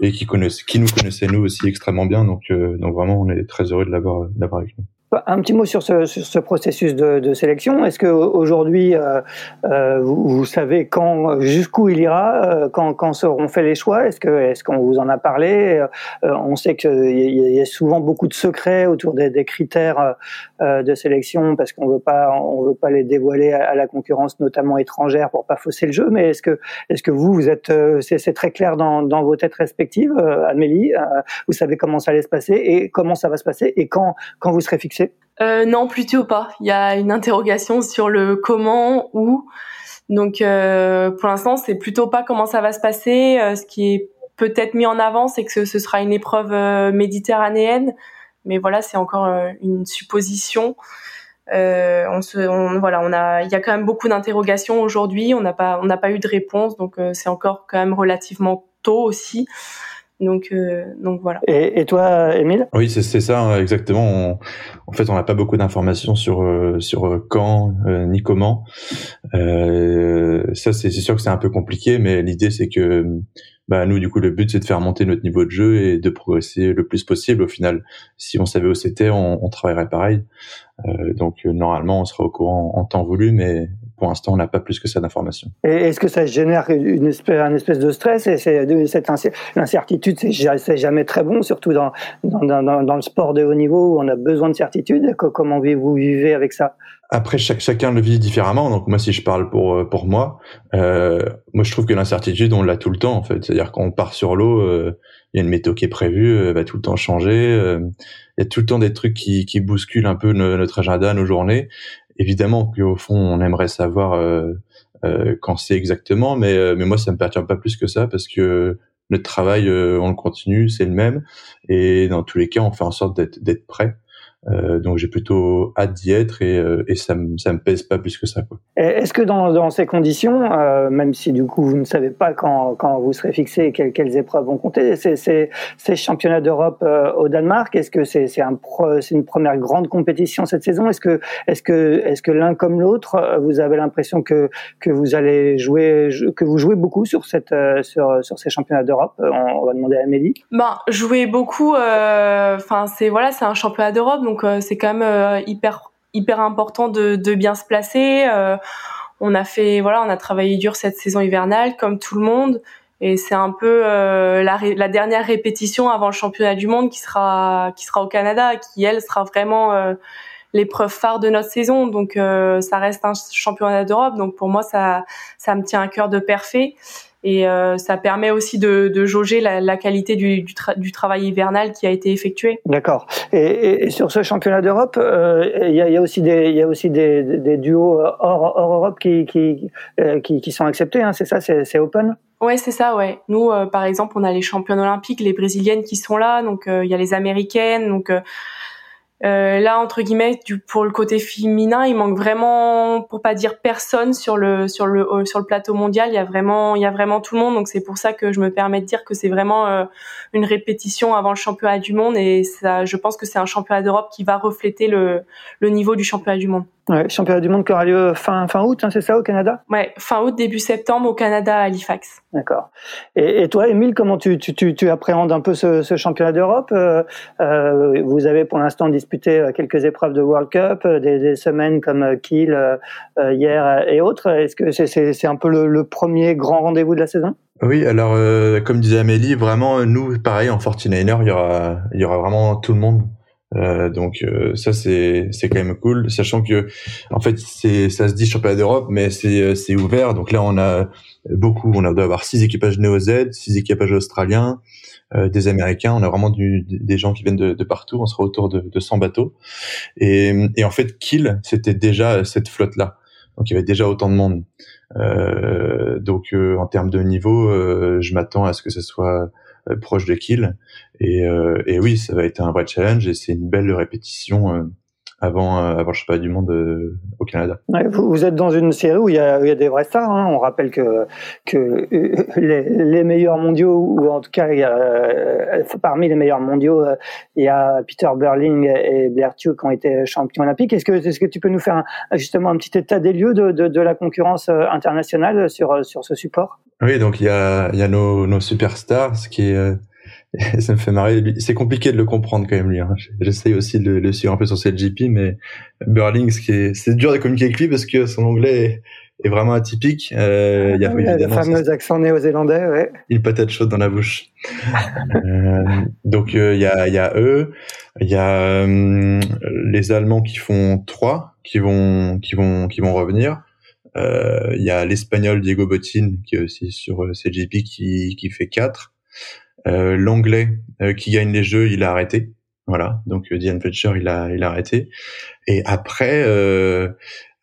et qui connaissent, qui nous connaissait nous aussi extrêmement bien. Donc, euh, donc vraiment, on est très heureux de l'avoir, avec nous. Un petit mot sur ce, processus de, sélection. Est-ce que aujourd'hui, euh, euh, vous, savez quand, jusqu'où il ira, euh, quand, seront faits les choix? Est-ce que, est-ce qu'on vous en a parlé? Euh, On sait qu'il y, a souvent beaucoup de secrets autour des, critères euh, de sélection parce qu'on veut pas, on veut pas les dévoiler à, la concurrence, notamment étrangère, pour pas fausser le jeu. Mais est-ce que, est-ce que vous, vous êtes, c'est, très clair dans, vos têtes respectives, Amélie Vous savez comment ça allait se passer et comment ça va se passer et quand, quand vous serez fixé? Euh, Non, plutôt pas. Il y a une interrogation sur le comment, où. Donc euh, pour l'instant, c'est plutôt pas comment ça va se passer. Euh, ce qui est peut-être mis en avant, c'est que ce, sera une épreuve euh, méditerranéenne. Mais voilà, c'est encore euh, une supposition. on se, on, voilà, on a, il y a quand même beaucoup d'interrogations aujourd'hui. On n'a pas, on n'a pas eu de réponse, donc c'est encore quand même relativement tôt aussi. Donc, euh, donc voilà. Et, et toi, Émile? Oui, c'est ça hein, exactement. en fait, on n'a pas beaucoup d'informations sur euh, sur euh, quand ni comment. ça, c'est sûr que c'est un peu compliqué, mais l'idée c'est que bah nous, du coup, le but c'est de faire monter notre niveau de jeu et de progresser le plus possible. Au final, si on savait où c'était, on, on travaillerait pareil. donc normalement, on sera au courant en temps voulu, mais pour l'instant, on n'a pas plus que ça d'informations. Est-ce que ça génère une espèce, un espèce de stress et cette incertitude, c'est jamais très bon, surtout dans, dans, dans, dans, le sport de haut niveau où on a besoin de certitude? Comment vous vivez avec ça? Après, chacun le vit différemment. Donc moi, si je parle pour euh, pour moi, euh, moi je trouve que l'incertitude, on l'a tout le temps en fait. C'est-à-dire qu'on part sur l'eau, euh, il y a une météo qui est prévue, elle va tout le temps changer. il y a tout le temps des trucs qui, qui bousculent un peu notre agenda, nos journées évidemment qu'au fond, on aimerait savoir euh, quand c'est exactement, mais mais moi ça me perturbe pas plus que ça parce que notre travail on le continue, c'est le même et dans tous les cas on fait en sorte d'être d'être prêt. Euh, donc j'ai plutôt hâte d'y être et, euh, et ça me ça me pèse pas plus que ça. Est-ce que dans, dans ces conditions, euh, même si du coup vous ne savez pas quand, quand vous serez fixé et quelles, quelles épreuves vont compter, ces championnats d'Europe au Danemark, est-ce que c'est c'est un c'est une première grande compétition cette saison? Est-ce que l'un comme l'autre, vous avez l'impression que que vous allez jouer que vous jouez beaucoup sur cette sur sur ces championnats d'Europe? On, va demander à Amélie. Ben jouer beaucoup, enfin c'est voilà c'est un championnat d'Europe donc euh, c'est quand même euh, hyper hyper important de, de bien se placer. Euh, on a fait voilà, on a travaillé dur cette saison hivernale comme tout le monde et c'est un peu la, la, dernière répétition avant le championnat du monde qui sera qui sera au Canada, qui elle sera vraiment l'épreuve phare de notre saison. Donc ça reste un championnat d'Europe. Donc pour moi ça ça me tient à cœur de perfer et euh, ça permet aussi de, de jauger la, la, qualité du, du, du, travail hivernal qui a été effectué. D'accord. Et, et, sur ce championnat d'Europe, euh, il y, a, y, a, aussi des, y a aussi des, des duos hors, hors, Europe qui, qui, euh, qui, qui sont acceptés. Hein, c'est ça, c'est open? Ouais, c'est ça, ouais. Nous, euh, par exemple, on a les championnes olympiques, les brésiliennes qui sont là, donc il y a les américaines, donc euh, là, entre guillemets, du, pour le côté féminin, il manque vraiment, pour pas dire personne sur le sur le sur le plateau mondial. Il y a vraiment il y a vraiment tout le monde. Donc c'est pour ça que je me permets de dire que c'est vraiment euh, une répétition avant le championnat du monde. Et ça, je pense que c'est un championnat d'Europe qui va refléter le le niveau du championnat du monde. Ouais, championnat du monde qui aura lieu fin, fin août, hein, c'est ça, au Canada? Ouais, fin août, début septembre au Canada, à Halifax. D'accord. Et, et, toi, Émile, comment tu, tu, tu, tu, appréhendes un peu ce, ce championnat d'Europe? Euh, euh, Vous avez pour l'instant disputé euh, quelques épreuves de World Cup, des, des semaines comme Kiel euh, hier et autres. Est-ce que c'est c'est un peu le, le, premier grand rendez-vous de la saison? Oui, alors comme disait Amélie, vraiment, nous, pareil, en 49er, il y aura, il y aura vraiment tout le monde. Euh, donc euh, ça c'est c'est quand même cool, sachant que en fait c'est ça se dit championnat d'Europe, mais c'est euh, c'est ouvert. Donc là on a beaucoup, on a doit avoir six équipages néo Z, six équipages australiens, euh, des Américains. On a vraiment du, des gens qui viennent de, de, partout. On sera autour de, de 100 bateaux. Et, et en fait Kiel c'était déjà cette flotte là. Donc il y avait déjà autant de monde. Euh, donc en termes de niveau, je m'attends à ce que ce soit proche de Kiel. Et, euh, et oui, ça va être un vrai challenge et c'est une belle répétition euh, avant, avant je sais pas du monde au Canada. vous, vous, êtes dans une série où il y a, il y a des vrais stars. Hein. On rappelle que, que les, les, meilleurs mondiaux, ou en tout cas il y a, parmi les meilleurs mondiaux, il y a Peter Burling et Blair Tuke qui ont été champions olympiques. Est-ce que, est-ce que tu peux nous faire justement un petit état des lieux de, de, de la concurrence internationale sur, sur ce support? Oui, donc il y a, il y a nos, nos superstars, ce qui est, euh, ça me fait marrer. C'est compliqué de le comprendre quand même lui. Hein. J'essaye aussi de le, suivre un peu sur cette GP, mais Burling, ce qui est, c'est dur de communiquer avec lui parce que son anglais est, vraiment atypique. Euh, il y a oui, évidemment le fameux accent néo-zélandais, ouais. Une patate chaude dans la bouche. euh, donc euh, il y a, il y a eux, il y a euh, les Allemands qui font trois, qui vont, qui vont, qui vont revenir. Euh, il y a l'espagnol Diego Botin qui est aussi sur CGP qui, qui fait 4. Euh, L'anglais qui gagne les jeux, il a arrêté. Voilà, donc Diane Fletcher, il a, il a arrêté. Et après,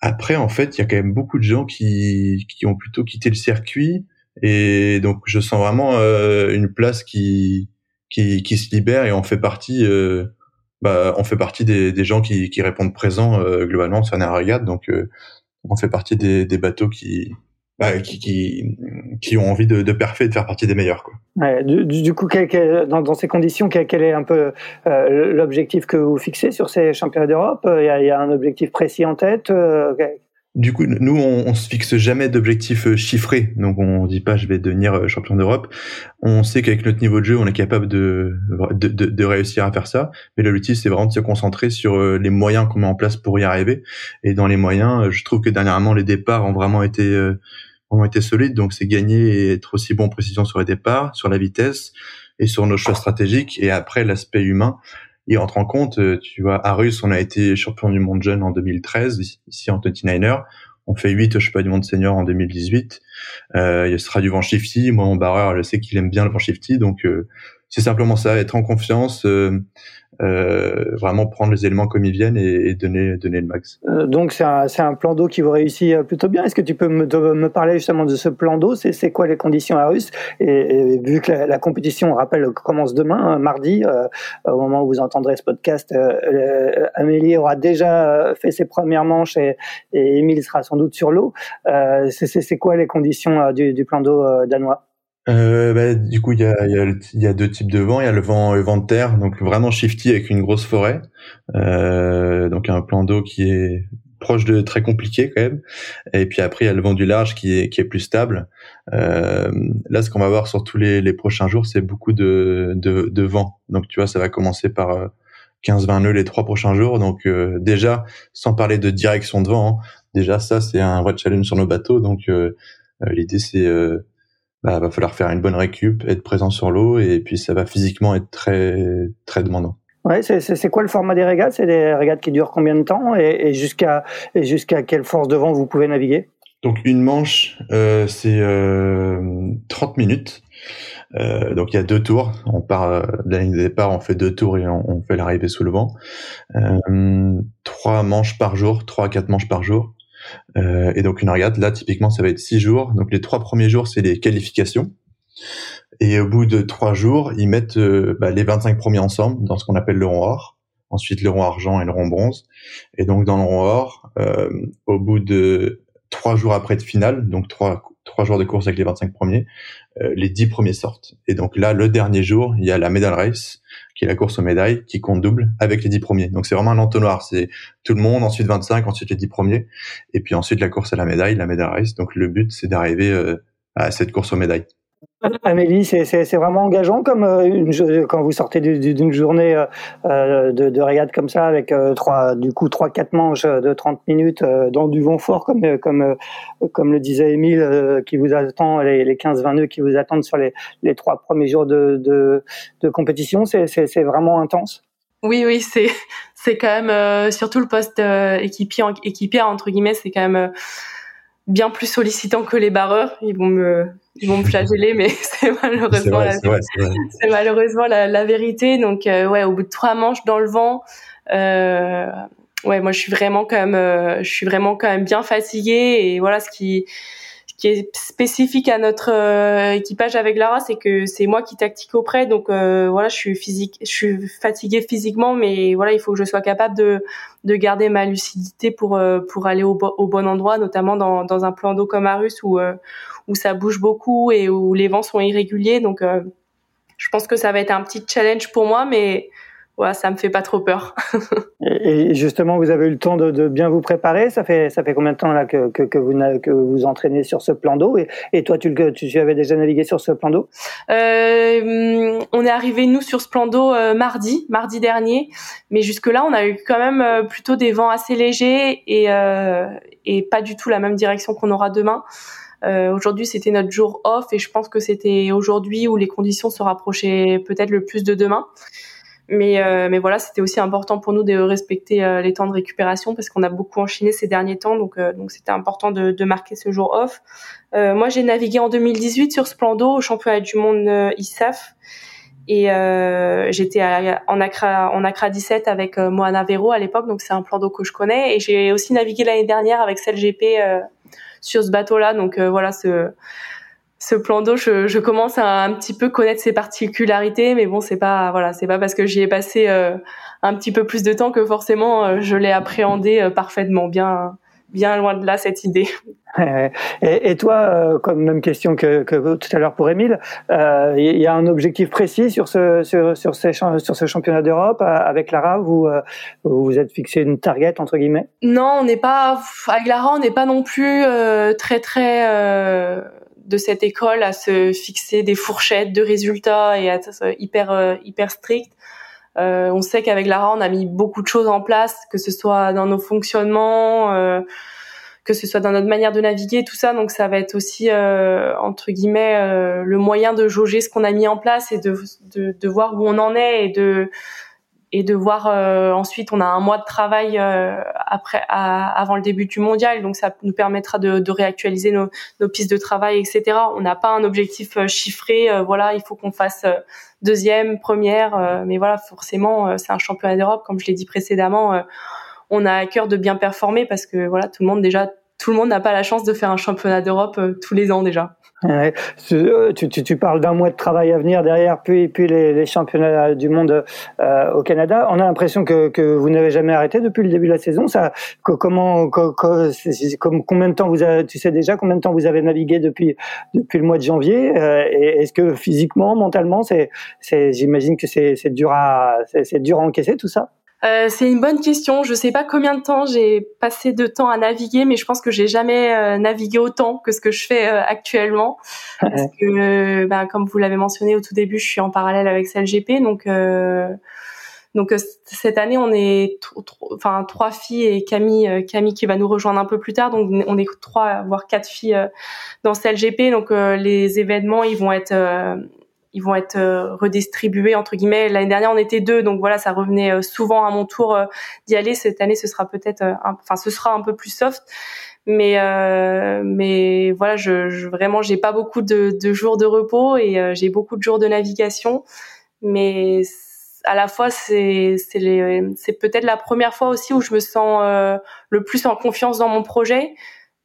après, en fait, il y a quand même beaucoup de gens qui, qui ont plutôt quitté le circuit. Et donc, je sens vraiment une place qui, qui, qui se libère et on fait partie, bah, on fait partie des, des gens qui, qui répondent présents globalement sur la regard. Donc, on fait partie des, des bateaux qui, bah, qui, qui, qui, ont envie de, de perfer et de faire partie des meilleurs. Quoi. Ouais, du, du, coup, quel, dans, dans, ces conditions, quel, quel est un peu euh, l'objectif que vous fixez sur ces championnats d'Europe? Il y, a, il y, a, un objectif précis en tête euh, du coup, nous, on, on se fixe jamais d'objectifs euh, chiffrés. Donc, on dit pas je vais devenir euh, champion d'Europe. On sait qu'avec notre niveau de jeu, on est capable de, de, de, réussir à faire ça. Mais l'objectif, c'est vraiment de se concentrer sur euh, les moyens qu'on met en place pour y arriver. Et dans les moyens, je trouve que dernièrement, les départs ont vraiment été, ont été solides. Donc, c'est gagner et être aussi bon en précision sur les départs, sur la vitesse et sur nos choix stratégiques. Et après, l'aspect humain il entre en compte. Euh, tu vois, à Russe, on a été champion du monde jeune en 2013, ici en 29er. On fait 8 je sais pas du monde senior en 2018. Euh, il sera du vent shifty. Moi, mon barreur, je sais qu'il aime bien le vent shifty. Donc, euh, c'est simplement ça, être en confiance, euh, euh, vraiment prendre les éléments comme ils viennent et, donner donner le max. Euh, donc c'est un, un plan d'eau qui vous réussit euh, plutôt bien. Est-ce que tu peux me, me parler justement de ce plan d'eau? C'est quoi les conditions à Russe? Et, vu que la, compétition, on rappelle, commence demain, hein, mardi, au moment où vous entendrez ce podcast, Amélie aura déjà fait ses premières manches et, et Émile sera sans doute sur l'eau. c'est quoi les conditions du, du plan d'eau danois? Euh, bah, du coup, il y a, y, a, y a, deux types de vent. Il y a le vent, le vent de terre, donc vraiment shifty avec une grosse forêt, euh, donc un plan d'eau qui est proche de très compliqué quand même. Et puis après, il y a le vent du large qui est qui est plus stable. Euh, là, ce qu'on va voir sur tous les, les prochains jours, c'est beaucoup de, de, de vent. Donc tu vois, ça va commencer par 15-20 euh, nœuds les trois prochains jours. Donc euh, déjà, sans parler de direction de vent, hein, déjà ça c'est un vrai challenge sur nos bateaux. Donc euh, l'idée c'est bah, va falloir faire une bonne récup, être présent sur l'eau et puis ça va physiquement être très très demandant. Ouais, c'est quoi le format des régates? C'est des régates qui durent combien de temps? Et, jusqu'à jusqu'à quelle force de vent vous pouvez naviguer? Donc une manche, euh, c'est euh, 30 minutes. Euh, donc il y a deux tours. On part euh, de la ligne de départ, on fait deux tours et on, on fait l'arrivée sous le vent. Euh, trois manches par jour, trois à quatre manches par jour. Euh, et donc une régate, là typiquement ça va être six jours. Donc les trois premiers jours c'est les qualifications. Et au bout de trois jours, ils mettent euh, bah, les 25 premiers ensemble dans ce qu'on appelle le rond or. Ensuite le rond argent et le rond bronze. Et donc dans le rond or, euh, au bout de trois jours après de finale, donc trois trois jours de course avec les 25 premiers, euh, les dix premiers sortent. Et donc là, le dernier jour, il y a la medal race qui est la course aux médailles, qui compte double avec les 10 premiers. Donc c'est vraiment un entonnoir. C'est tout le monde, ensuite 25, ensuite les 10 premiers, et puis ensuite la course à la médaille, la médaille race. Donc le but, c'est d'arriver euh, à cette course aux médailles. Amélie, c'est vraiment engageant comme euh, une, quand vous sortez d'une journée euh, euh, de, de comme ça avec trois, du coup trois quatre manches de 30 minutes dans du vent fort comme comme comme le disait Émile qui vous attend les, les 15-20 nœuds qui vous attendent sur les, les trois premiers jours de, de, de compétition, c'est vraiment intense. Oui, oui, c'est c'est quand même surtout le poste équipier équipier entre guillemets, c'est quand même bien plus sollicitant que les barreurs. Ils vont me, ils vont me flageller, mais c'est malheureusement, la, c'est malheureusement la, vérité. Donc, euh, ouais, au bout de trois manches dans le vent, euh, ouais, moi, je suis vraiment quand même, euh, je suis vraiment quand même bien fatiguée. Et voilà, ce qui, qui est spécifique à notre euh, équipage avec Lara, c'est que c'est moi qui tactique auprès. Donc euh, voilà, je suis physique, je suis fatiguée physiquement, mais voilà, il faut que je sois capable de de garder ma lucidité pour euh, pour aller au, au, bon endroit, notamment dans dans un plan d'eau comme Arus où où ça bouge beaucoup et où les vents sont irréguliers. Donc je pense que ça va être un petit challenge pour moi, mais ouais, ça me fait pas trop peur. et justement, vous avez eu le temps de, de, bien vous préparer. Ça fait ça fait combien de temps là que, que, que vous que vous entraînez sur ce plan d'eau? Et, et, toi, tu, tu avais déjà navigué sur ce plan d'eau? Euh, On est arrivé nous sur ce plan d'eau euh, mardi, mardi dernier, mais jusque là, on a eu quand même euh, plutôt des vents assez légers et euh, et pas du tout la même direction qu'on aura demain. Euh, aujourd'hui, c'était notre jour off et je pense que c'était aujourd'hui où les conditions se rapprochaient peut-être le plus de demain. Mais, euh, mais voilà, c'était aussi important pour nous de respecter euh, les temps de récupération parce qu'on a beaucoup enchaîné ces derniers temps, donc euh, donc c'était important de, de, marquer ce jour off. moi, j'ai navigué en 2018 sur ce plan d'eau au championnat du monde ISAF et j'étais en Accra en Accra 17 avec Moana Vero à l'époque, donc c'est un plan d'eau que je connais. Et j'ai aussi navigué l'année dernière avec celle GP sur ce bateau-là, donc voilà ce ce plan d'eau, je, je, commence à un petit peu connaître ses particularités, mais bon, c'est pas voilà, c'est pas parce que j'y ai passé euh, un petit peu plus de temps que forcément euh, je l'ai appréhendé euh, parfaitement, bien bien loin de là cette idée. Et, et toi, comme même question que, que tout à l'heure pour Émile, il y a un objectif précis sur ce sur sur, ces, sur ce championnat d'Europe avec Lara, vous vous êtes fixé une target entre guillemets? Non, on n'est pas avec Lara, on n'est pas non plus très très de cette école à se fixer des fourchettes de résultats et à être hyper euh, hyper strict. Euh, on sait qu'avec Lara, on a mis beaucoup de choses en place, que ce soit dans nos fonctionnements, euh, que ce soit dans notre manière de naviguer, tout ça. Donc ça va être aussi entre guillemets le moyen de jauger ce qu'on a mis en place et de, de, de voir où on en est et de et de voir ensuite on a un mois de travail après avant le début du mondial. Donc ça nous permettra de, de réactualiser nos, nos, pistes de travail etc on n'a pas un objectif chiffré voilà il faut qu'on fasse deuxième première mais voilà forcément c'est un championnat d'Europe. Comme je l'ai dit précédemment on a à cœur de bien performer parce que voilà tout le monde déjà tout le monde n'a pas la chance de faire un championnat d'Europe tous les ans déjà Ouais, euh, tu, tu, tu, parles d'un mois de travail à venir derrière, puis, puis les, les championnats du monde euh, au Canada. On a l'impression que, que vous n'avez jamais arrêté depuis le début de la saison. Ça, comment, combien de temps vous avez, tu sais déjà combien de temps vous avez navigué depuis depuis le mois de janvier euh, Est-ce que physiquement, mentalement, j'imagine que c'est, dur c'est dur à encaisser tout ça? Euh, c'est une bonne question. Je sais pas combien de temps j'ai passé de temps à naviguer, mais je pense que j'ai jamais euh, navigué autant que ce que je fais euh, actuellement. Parce que, ben, comme vous l'avez mentionné au tout début, je suis en parallèle avec CLGP, donc donc cette année on est enfin trois filles et Camille Camille qui va nous rejoindre un peu plus tard, donc on est trois voire quatre filles dans CLGP. Donc les événements ils vont être ils vont être euh, redistribués entre guillemets. L'année dernière, on était deux, donc voilà, ça revenait euh, souvent à mon tour euh, d'y aller. Cette année, ce sera peut-être, enfin, ce sera un peu plus soft, mais mais voilà, je, je vraiment, j'ai pas beaucoup de, de, jours de repos et j'ai beaucoup de jours de navigation, mais à la fois c'est c'est c'est peut-être la première fois aussi où je me sens le plus en confiance dans mon projet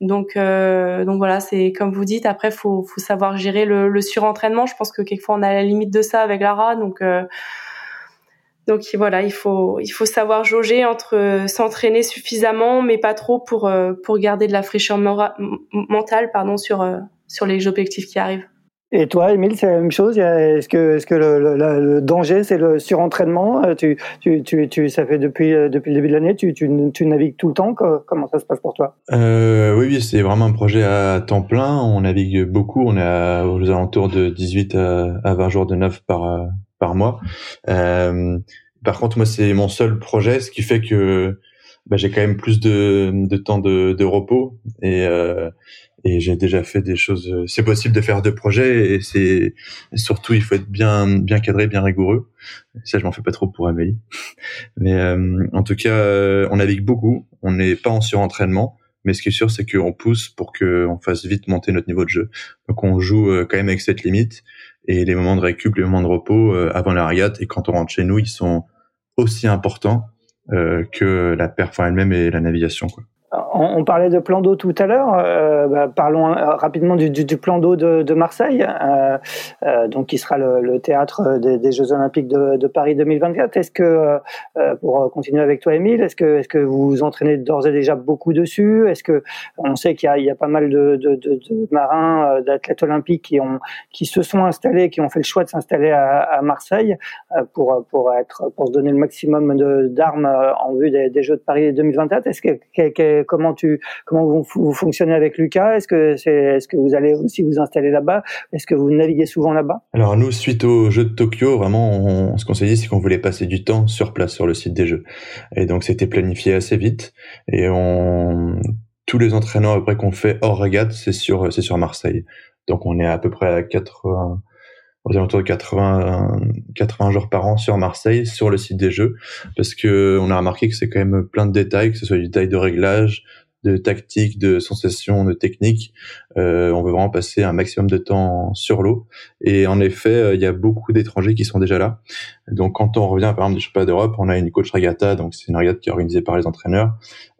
donc, euh, donc voilà, c'est comme vous dites. Après, faut, faut savoir gérer le, le, surentraînement. Je pense que quelquefois on a la limite de ça avec Lara. Donc, euh, donc voilà, il faut, il faut savoir jauger entre s'entraîner suffisamment, mais pas trop pour euh, pour garder de la fraîcheur mentale, pardon, sur sur les objectifs qui arrivent. Et toi, Émile, c'est la même chose? Est-ce que, est-ce que le, le, danger, c'est le surentraînement? Euh, tu, tu, tu, tu, Ça fait depuis, euh, depuis le début de l'année, tu, tu, tu navigues tout le temps? Comment ça se passe pour toi? Euh, Oui, oui c'est vraiment un projet à temps plein. On navigue beaucoup. On est aux alentours de 18 à, 20 jours de neuf par, euh, par mois. Euh, par contre, moi, c'est mon seul projet, ce qui fait que bah, j'ai quand même plus de, de temps de, de repos. Et, euh, et j'ai déjà fait des choses. Euh, c'est possible de faire deux projets et c'est surtout il faut être bien bien cadré, bien rigoureux. Ça, je m'en fais pas trop pour Amélie, mais euh, en tout cas, euh, on navigue beaucoup. On n'est pas en surentraînement, mais ce qui est sûr, c'est qu'on pousse pour qu'on fasse vite monter notre niveau de jeu. Donc, on joue quand même avec cette limite et les moments de récup, les moments de repos avant la régate et quand on rentre chez nous, ils sont aussi importants que la perf elle-même et la navigation. Quoi. On, parlait de plan d'eau tout à l'heure. Euh, bah, parlons euh, rapidement du, plan d'eau de, Marseille, euh, donc qui sera le, théâtre des, Jeux Olympiques de, Paris 2024. Est-ce que, pour continuer avec toi, Émile, est-ce que, vous vous entraînez d'ores et déjà beaucoup dessus? Est-ce que on sait qu'il y a, pas mal de, marins, d'athlètes olympiques qui se sont installés, qui ont fait le choix de s'installer à, Marseille pour se donner le maximum d'armes en vue des, Jeux de Paris 2024. Est-ce que comment vous, fonctionnez avec Lucas? Est-ce que vous allez aussi vous installer là-bas? Est-ce que vous naviguez souvent là-bas? Alors nous, suite aux Jeux de Tokyo, vraiment, ce qu'on s'est dit, c'est qu'on voulait passer du temps sur place sur le site des Jeux, et donc c'était planifié assez vite, et tous les entraînements après qu'on fait hors régate, c'est sur c'est sur Marseille. Donc on est à peu près à 80 aux alentours de 80, 80 jours par an sur Marseille, sur le site des jeux, parce que on a remarqué que c'est quand même plein de détails, que ce soit du détail de réglage, de tactique, de sensations, de technique. Euh, on veut vraiment passer un maximum de temps sur l'eau. Et en effet, euh, il y a beaucoup d'étrangers qui sont déjà là. Donc quand on revient par exemple des championnats d'Europe, on a une coach regatta, donc c'est une regate qui est organisée par les entraîneurs,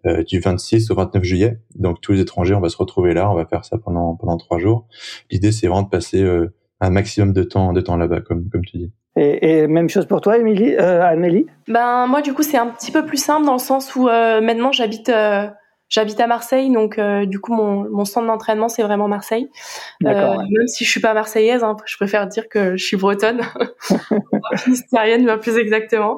euh, du 26 au 29 juillet. Donc tous les étrangers, on va se retrouver là, on va faire ça pendant pendant trois jours. L'idée, c'est vraiment de passer euh, un maximum de temps, de temps là-bas, comme, comme tu dis. Et, même chose pour toi, Émilie, euh, Amélie? Ben moi, du coup, c'est un petit peu plus simple dans le sens où euh, maintenant j'habite euh, j'habite à Marseille, donc euh, du coup mon, mon centre d'entraînement c'est vraiment Marseille. Euh, même si je suis pas marseillaise, hein, je préfère dire que je suis bretonne, finistérienne pas plus exactement.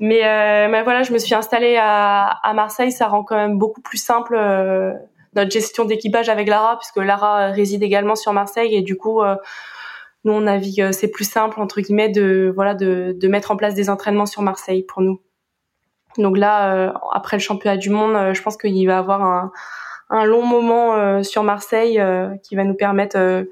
Mais, mais voilà, je me suis installée à, à Marseille, ça rend quand même beaucoup plus simple notre gestion d'équipage avec Lara, puisque Lara réside également sur Marseille et du coup nous on navigue, euh, c'est plus simple entre guillemets de voilà de, mettre en place des entraînements sur Marseille pour nous. Donc là, euh, après le championnat du monde, euh, je pense qu'il va avoir un, un long moment sur Marseille qui va nous permettre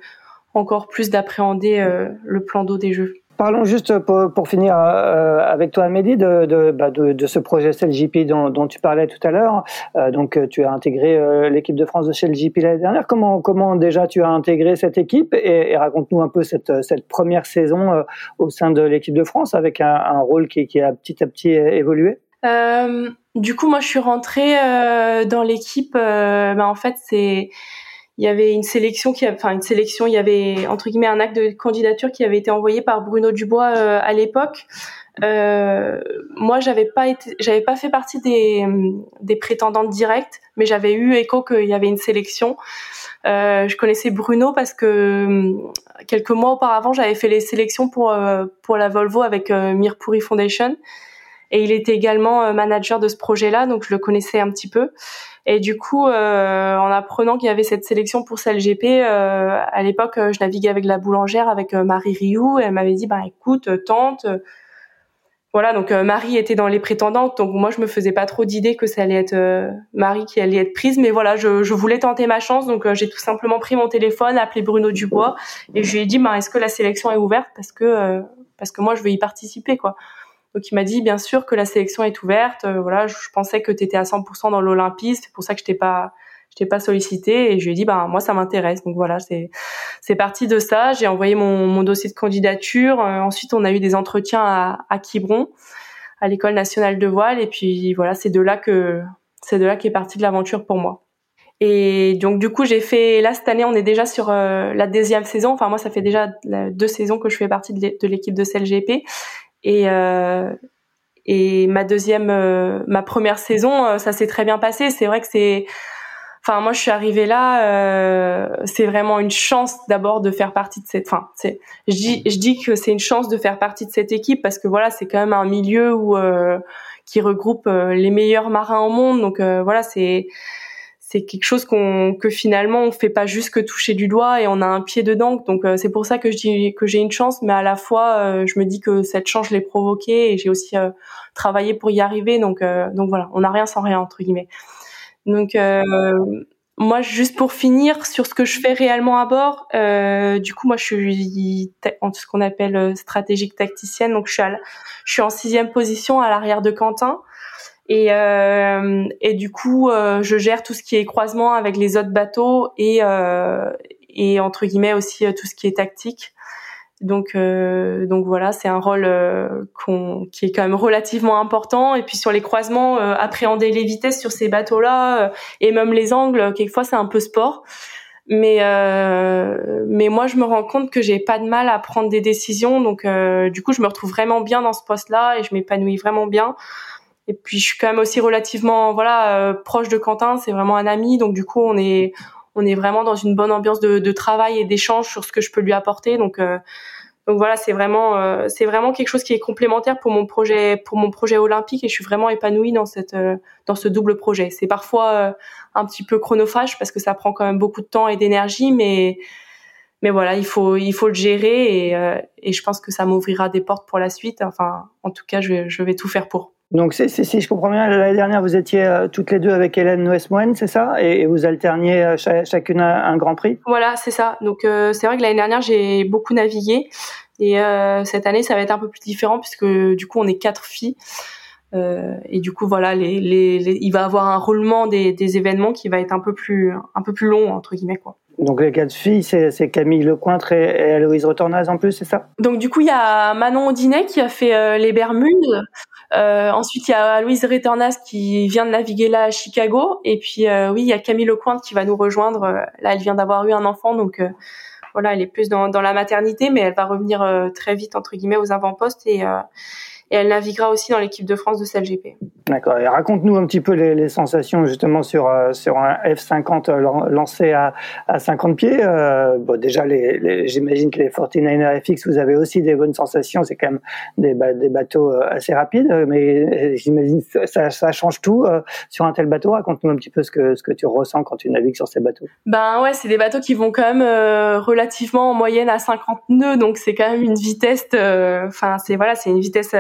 encore plus d'appréhender le plan d'eau des Jeux Parlons juste pour, finir euh, avec toi, Amélie, de, bah, ce projet CLJP dont, dont tu parlais tout à l'heure. Euh, donc, tu as intégré euh, l'équipe de France de CLJP l'année dernière. Comment, comment déjà tu as intégré cette équipe et, raconte-nous un peu cette, première saison euh, au sein de l'équipe de France avec un, rôle qui, qui, a petit à petit évolué? du coup, moi, je suis rentrée dans l'équipe. Bah, en fait, c'est il y avait une sélection qui, enfin une sélection, il y avait entre guillemets un acte de candidature qui avait été envoyé par Bruno Dubois euh, à l'époque. Euh, moi, j'avais pas été, j'avais pas fait partie des, des prétendantes directes, mais j'avais eu écho qu'il y avait une sélection. Euh, je connaissais Bruno parce que quelques mois auparavant, j'avais fait les sélections pour euh, pour la Volvo avec euh, Mirpuri Foundation, et il était également manager de ce projet-là, donc je le connaissais un petit peu. Et du coup, euh, en apprenant qu'il y avait cette sélection pour CLGP, euh, à l'époque, euh, je naviguais avec la boulangère, avec euh, Marie Rioux, elle m'avait dit, bah écoute, tente. Voilà, donc Marie était dans les prétendantes, donc moi je me faisais pas trop d'idées que ça allait être Marie qui allait être prise, mais voilà, je, je voulais tenter ma chance, donc j'ai tout simplement pris mon téléphone, appelé Bruno Dubois, et je lui ai dit, bah est-ce que la sélection est ouverte? Parce que parce que moi je veux y participer, quoi. Donc il m'a dit bien sûr que la sélection est ouverte. Euh, voilà, je, pensais que tu étais à 100% dans l'Olympisme, c'est pour ça que je t'ai pas je t'ai pas sollicité et je lui ai dit bah moi ça m'intéresse. Donc voilà, c'est c'est parti de ça. J'ai envoyé mon, mon dossier de candidature. Euh, ensuite, on a eu des entretiens à, à Quiberon, à l'école nationale de voile et puis voilà, c'est de là que c'est de là qu'est partie de l'aventure pour moi. Et donc du coup, j'ai fait là cette année, on est déjà sur euh, la deuxième saison. Enfin moi, ça fait déjà deux saisons que je fais partie de l'équipe de CLGP et euh, et ma deuxième, euh, ma première saison, euh, ça s'est très bien passé. C'est vrai que c'est, enfin moi je suis arrivée là, euh, c'est vraiment une chance d'abord de faire partie de cette. Enfin, c'est, je dis, je dis que c'est une chance de faire partie de cette équipe parce que voilà, c'est quand même un milieu où euh, qui regroupe les meilleurs marins au monde. Donc voilà, c'est c'est quelque chose qu'on que finalement on fait pas juste que toucher du doigt et on a un pied dedans. Donc euh, c'est pour ça que je dis que j'ai une chance mais à la fois euh, je me dis que cette chance je l'ai provoquée et j'ai aussi euh, travaillé pour y arriver. Donc donc voilà on n'a rien sans rien entre guillemets. Donc moi juste pour finir sur ce que je fais réellement à bord du coup moi je suis en ce qu'on appelle stratégique tacticienne. Donc je suis je suis en sixième position à l'arrière de Quentin et, euh, et du coup, euh, je gère tout ce qui est croisement avec les autres bateaux et, euh, et entre guillemets aussi euh, tout ce qui est tactique. Donc, euh, donc voilà, c'est un rôle euh, qui est quand même relativement important. Et puis sur les croisements, appréhender les vitesses sur ces bateaux-là et même les angles, quelquefois c'est un peu sport. Mais mais moi je me rends compte que j'ai pas de mal à prendre des décisions. Donc du coup je me retrouve vraiment bien dans ce poste-là et je m'épanouis vraiment bien. Et puis je suis quand même aussi relativement voilà euh, proche de Quentin, c'est vraiment un ami, donc du coup on est on est vraiment dans une bonne ambiance de, de travail et d'échange sur ce que je peux lui apporter. Donc euh, donc voilà, c'est vraiment euh, c'est vraiment quelque chose qui est complémentaire pour mon projet pour mon projet olympique et je suis vraiment épanouie dans cette dans ce double projet. C'est parfois un petit peu chronophage parce que ça prend quand même beaucoup de temps et d'énergie, mais mais voilà, il faut il faut le gérer et, et je pense que ça m'ouvrira des portes pour la suite. Enfin, en tout cas, je, je vais tout faire pour. Donc, si, si je comprends bien, l'année dernière, vous étiez euh, toutes les deux avec Hélène Noesmoen, c'est ça? Et, vous alterniez euh, chacune un, Grand Prix? Voilà, c'est ça. Donc, euh, c'est vrai que l'année dernière, j'ai beaucoup navigué. Et cette année, ça va être un peu plus différent puisque du coup, on est quatre filles. et du coup, voilà, les, les, il va avoir un roulement des, des, événements qui va être un peu plus, un peu plus long entre guillemets, quoi. Donc les quatre filles, c'est Camille Lecointre et, et Héloïse Retornaz en plus, c'est ça? Donc du coup, il y a Manon Audinet qui a fait les Bermudes. Euh, ensuite, il y a Louise Retornas qui vient de naviguer là à Chicago. Et puis, euh, oui, il y a Camille Lecointe qui va nous rejoindre. Euh, là, elle vient d'avoir eu un enfant, donc voilà, elle est plus dans, dans, la maternité, mais elle va revenir très vite entre guillemets aux avant-postes et et elle naviguera aussi dans l'équipe de France de CLGP. D'accord. Et raconte-nous un petit peu les, les sensations justement sur euh, sur un F50 euh, lancé à, à 50 pieds. Euh, bon, déjà, les, les j'imagine que les 49er FX, vous avez aussi des bonnes sensations. C'est quand même des, des bateaux assez rapides, mais j'imagine ça, ça change tout sur un tel bateau. Raconte-nous un petit peu ce que ce que tu ressens quand tu navigues sur ces bateaux. Ben ouais, c'est des bateaux qui vont quand même relativement en moyenne à 50 nœuds, donc c'est quand même une vitesse. Enfin, c'est voilà, c'est une vitesse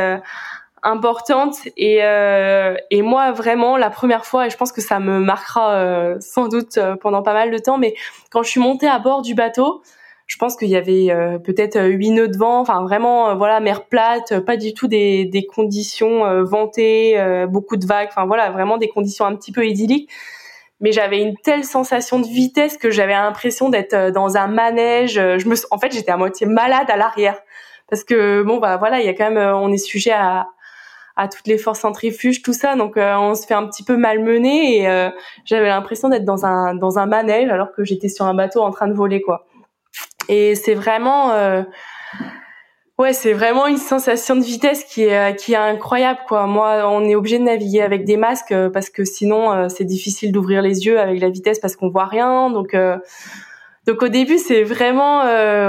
importante. Et euh, et moi vraiment la première fois et je pense que ça me marquera euh, sans doute euh, pendant pas mal de temps mais quand je suis montée à bord du bateau je pense qu'il y avait peut-être huit nœuds de vent, enfin vraiment voilà mer plate, pas du tout des, des conditions ventées, beaucoup de vagues, enfin voilà vraiment des conditions un petit peu idylliques. Mais j'avais une telle sensation de vitesse que j'avais l'impression d'être euh, dans un manège. Euh, je me, en fait, j'étais à moitié malade à l'arrière parce que bon bah voilà, il y a quand même, euh, on est sujet à à toutes les forces centrifuges, tout ça, donc on se fait un petit peu malmener et j'avais l'impression d'être dans un dans un manège alors que j'étais sur un bateau en train de voler quoi. Et c'est vraiment Ouais, c'est vraiment une sensation de vitesse qui est euh, qui est incroyable quoi. Moi, on est obligé de naviguer avec des masques euh, parce que sinon euh, c'est difficile d'ouvrir les yeux avec la vitesse parce qu'on voit rien. Donc donc au début c'est vraiment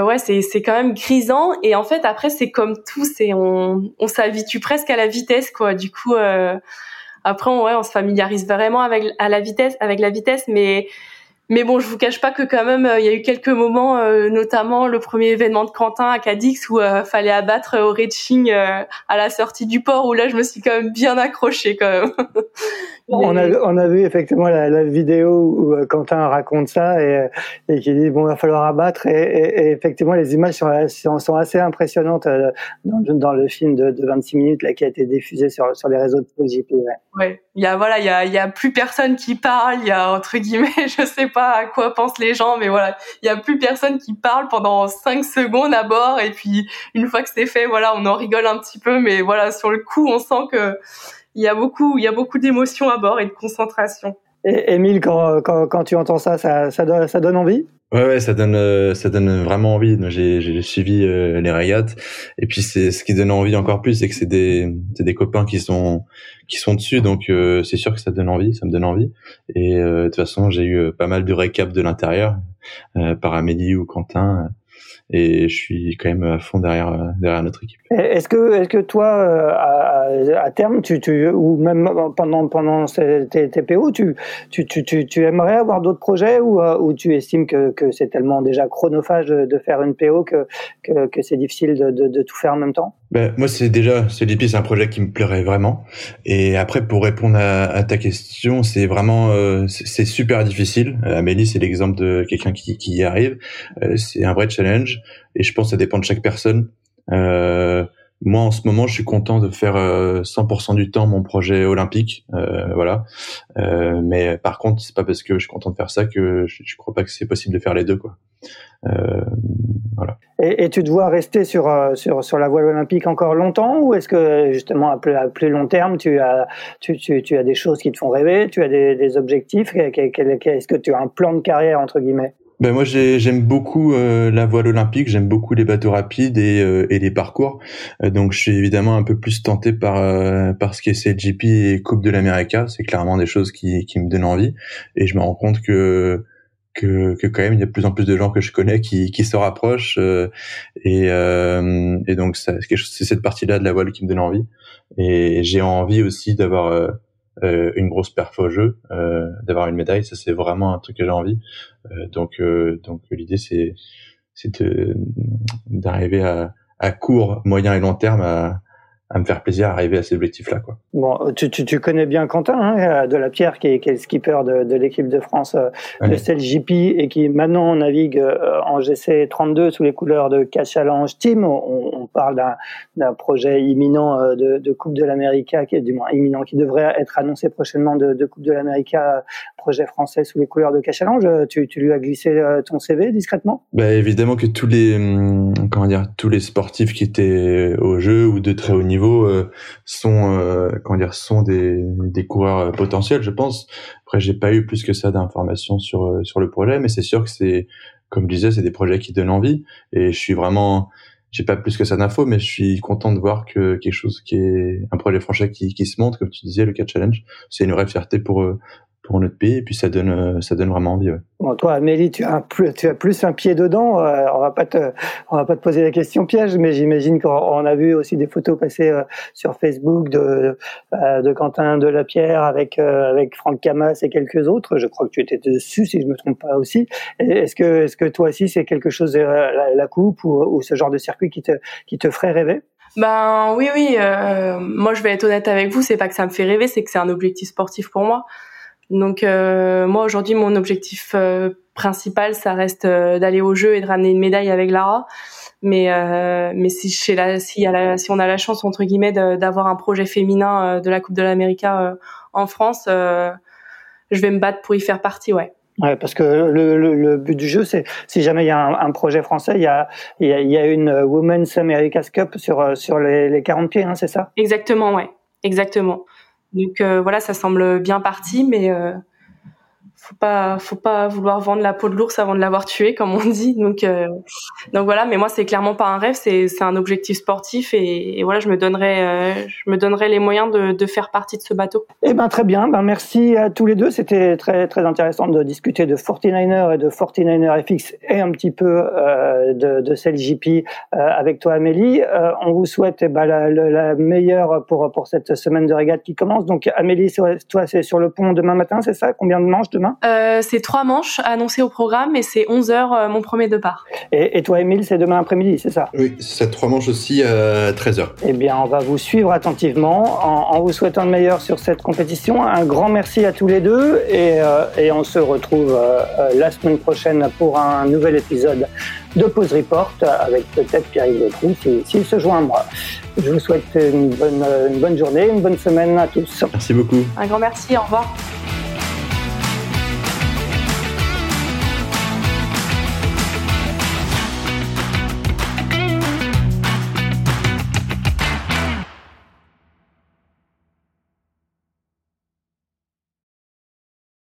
ouais c'est c'est quand même grisant et en fait après c'est comme tout c'est on on s'habitue presque à la vitesse quoi. Du coup après on, ouais on se familiarise vraiment avec à la vitesse avec la vitesse mais mais bon, je vous cache pas que quand même, euh, il y a eu quelques moments, euh, notamment le premier événement de Quentin à Cadix où euh, fallait abattre au reaching à la sortie du port, où là, je me suis quand même bien accrochée quand même. on, a, on a vu effectivement la, la vidéo où Quentin raconte ça et, et qui dit bon, il va falloir abattre. Et, et, effectivement, les images sont, sont, assez impressionnantes dans, dans, le film de, de, 26 minutes là, qui a été diffusé sur, sur les réseaux de. Ouais. ouais. Il y a voilà, il y a, il y a plus personne qui parle. Il y a entre guillemets, je sais pas à quoi pensent les gens, mais voilà, il y a plus personne qui parle pendant cinq secondes à bord, et puis une fois que c'est fait, voilà, on en rigole un petit peu, mais voilà, sur le coup, on sent que il y a beaucoup, il y a beaucoup d'émotions à bord et de concentration. Émile, quand, quand, quand, tu entends ça, ça, ça, donne, ça donne envie? Ouais, ouais, ça donne, euh, ça donne vraiment envie. J'ai, suivi euh, les régates, et puis c'est ce qui donne envie encore plus, c'est que c'est des, des copains qui sont, qui sont dessus, donc euh, c'est sûr que ça donne envie, ça me donne envie. Et de toute façon, j'ai eu pas mal de récaps de l'intérieur par Amélie ou Quentin et je suis quand même à fond derrière derrière notre équipe. Est-ce que est-ce que toi à, à, terme tu, tu ou même pendant pendant tes TPO tu tu, tu, tu aimerais avoir d'autres projets ou, ou tu estimes que, que c'est tellement déjà chronophage de, faire une PO que que, que c'est difficile de, de, de, tout faire en même temps? Ben, moi c'est déjà CDP c'est un projet qui me plairait vraiment. Et après pour répondre à, ta question c'est vraiment euh, c'est super difficile. Amélie c'est l'exemple de quelqu'un qui, y arrive. Euh, c'est un vrai challenge. Et je pense que ça dépend de chaque personne. Euh, moi, en ce moment, je suis content de faire 100% euh, du temps mon projet olympique, euh, voilà. Euh, mais par contre, c'est pas parce que je suis content de faire ça que je, je crois pas que c'est possible de faire les deux, quoi. Euh, voilà. Et, et, tu te vois rester sur, sur, sur la voile olympique encore longtemps ou est-ce que justement à plus, à plus, long terme tu as, tu, tu, tu, as des choses qui te font rêver, tu as des, des objectifs? Est-ce que tu as un plan de carrière entre guillemets? Ben moi j'aime beaucoup euh, la voile olympique, j'aime beaucoup les bateaux rapides et, euh, et les parcours. Euh, donc je suis évidemment un peu plus tenté par par ce qui est CLGP et Coupe de l'Amérique. C'est clairement des choses qui, qui me donnent envie et je me rends compte que que, que quand même il y a de plus en plus de gens que je connais qui, qui se rapprochent et, et donc c'est cette partie-là de la voile qui me donne envie et j'ai envie aussi d'avoir euh, une grosse perf au jeu, euh, d'avoir une médaille, ça c'est vraiment un truc que j'ai envie. Euh, donc donc l'idée c'est c'est d'arriver à, à court, moyen et long terme à, à me faire plaisir à arriver à ces objectifs-là. Quoi. Bon, tu, tu, tu, connais bien Quentin hein, de la Pierre, qui est, qui est le skipper de, de l'équipe de France euh, de CLJP et qui maintenant navigue euh, en GC 32 sous les couleurs de Cachalange Team. On, on parle d'un projet imminent euh, de, de Coupe de l'Amérique, qui est du moins imminent, qui devrait être annoncé prochainement de, de Coupe de l'Amérique, projet français sous les couleurs de Cachalange. Tu, tu lui as glissé ton CV discrètement? Bah, Évidemment que tous les, hum, comment dire, tous les sportifs qui étaient au jeu ou de très haut niveau euh, sont euh, comment dire sont des, coureurs euh, potentiels, je pense. Après, j'ai pas eu plus que ça d'informations sur sur le projet, mais c'est sûr que c'est comme je disais, c'est des projets qui donnent envie et je suis vraiment j'ai pas plus que ça d'infos, mais je suis content de voir que quelque chose qui est un projet français qui, qui se montre, comme tu disais, le Catch Challenge, c'est une vraie fierté pour pour notre pays et puis ça donne euh, ça donne vraiment envie. Ouais. Bon, toi, Amélie, tu as plus tu as plus un pied dedans. Euh, on va pas te on va pas te poser la question piège, mais j'imagine qu'on a vu aussi des photos passer euh, sur Facebook de de Quentin de la Pierre avec avec Franck Camas et quelques autres. Je crois que tu étais dessus, si je me trompe pas aussi. Est-ce que est-ce que toi aussi c'est quelque chose la, la, coupe ou, ou ce genre de circuit qui te qui te ferait rêver? Ben oui, oui. Euh, moi, je vais être honnête avec vous. C'est pas que ça me fait rêver, c'est que c'est un objectif sportif pour moi. Donc euh, moi aujourd'hui mon objectif euh, principal, ça reste d'aller au jeu et de ramener une médaille avec Lara. Mais mais si chez la si, si on a la chance entre guillemets d'avoir un projet féminin de la Coupe de l'Amérique en France, je vais me battre pour y faire partie, ouais. Ouais, parce que le, le, but du jeu, c'est si jamais il y a un, projet français, il y a, il y a, une Women's America's Cup sur, sur les, les 40 pieds, hein, c'est ça? Exactement, ouais, exactement. Donc euh, voilà, ça semble bien parti, mais euh, faut pas faut pas vouloir vendre la peau de l'ours avant de l'avoir tué comme on dit. Donc euh, donc voilà mais moi c'est clairement pas un rêve c'est c'est un objectif sportif et, voilà je me donnerai euh, je me donnerai les moyens de, de faire partie de ce bateau. Eh ben très bien. Ben merci à tous les deux. C'était très très intéressant de discuter de 49er et de 49er FX et un petit peu euh, de de JP avec toi Amélie. On vous souhaite eh ben, la, la, meilleure pour pour cette semaine de régate qui commence. Donc Amélie toi c'est sur le pont demain matin c'est ça? Combien de manches demain? Euh, c'est trois manches annoncées au programme et c'est 11 heures euh, mon premier départ. Et, et toi, Émile, c'est demain après-midi, c'est ça? Oui, c'est trois manches aussi à 13 heures. Eh bien, on va vous suivre attentivement en, vous souhaitant le meilleur sur cette compétition. Un grand merci à tous les deux et, euh, et on se retrouve la semaine prochaine pour un nouvel épisode de Pause Report avec peut-être Pierre-Yves s'il si, se joint à moi. Je vous souhaite une bonne, une bonne journée, une bonne semaine à tous. Merci beaucoup. Un grand merci, au revoir.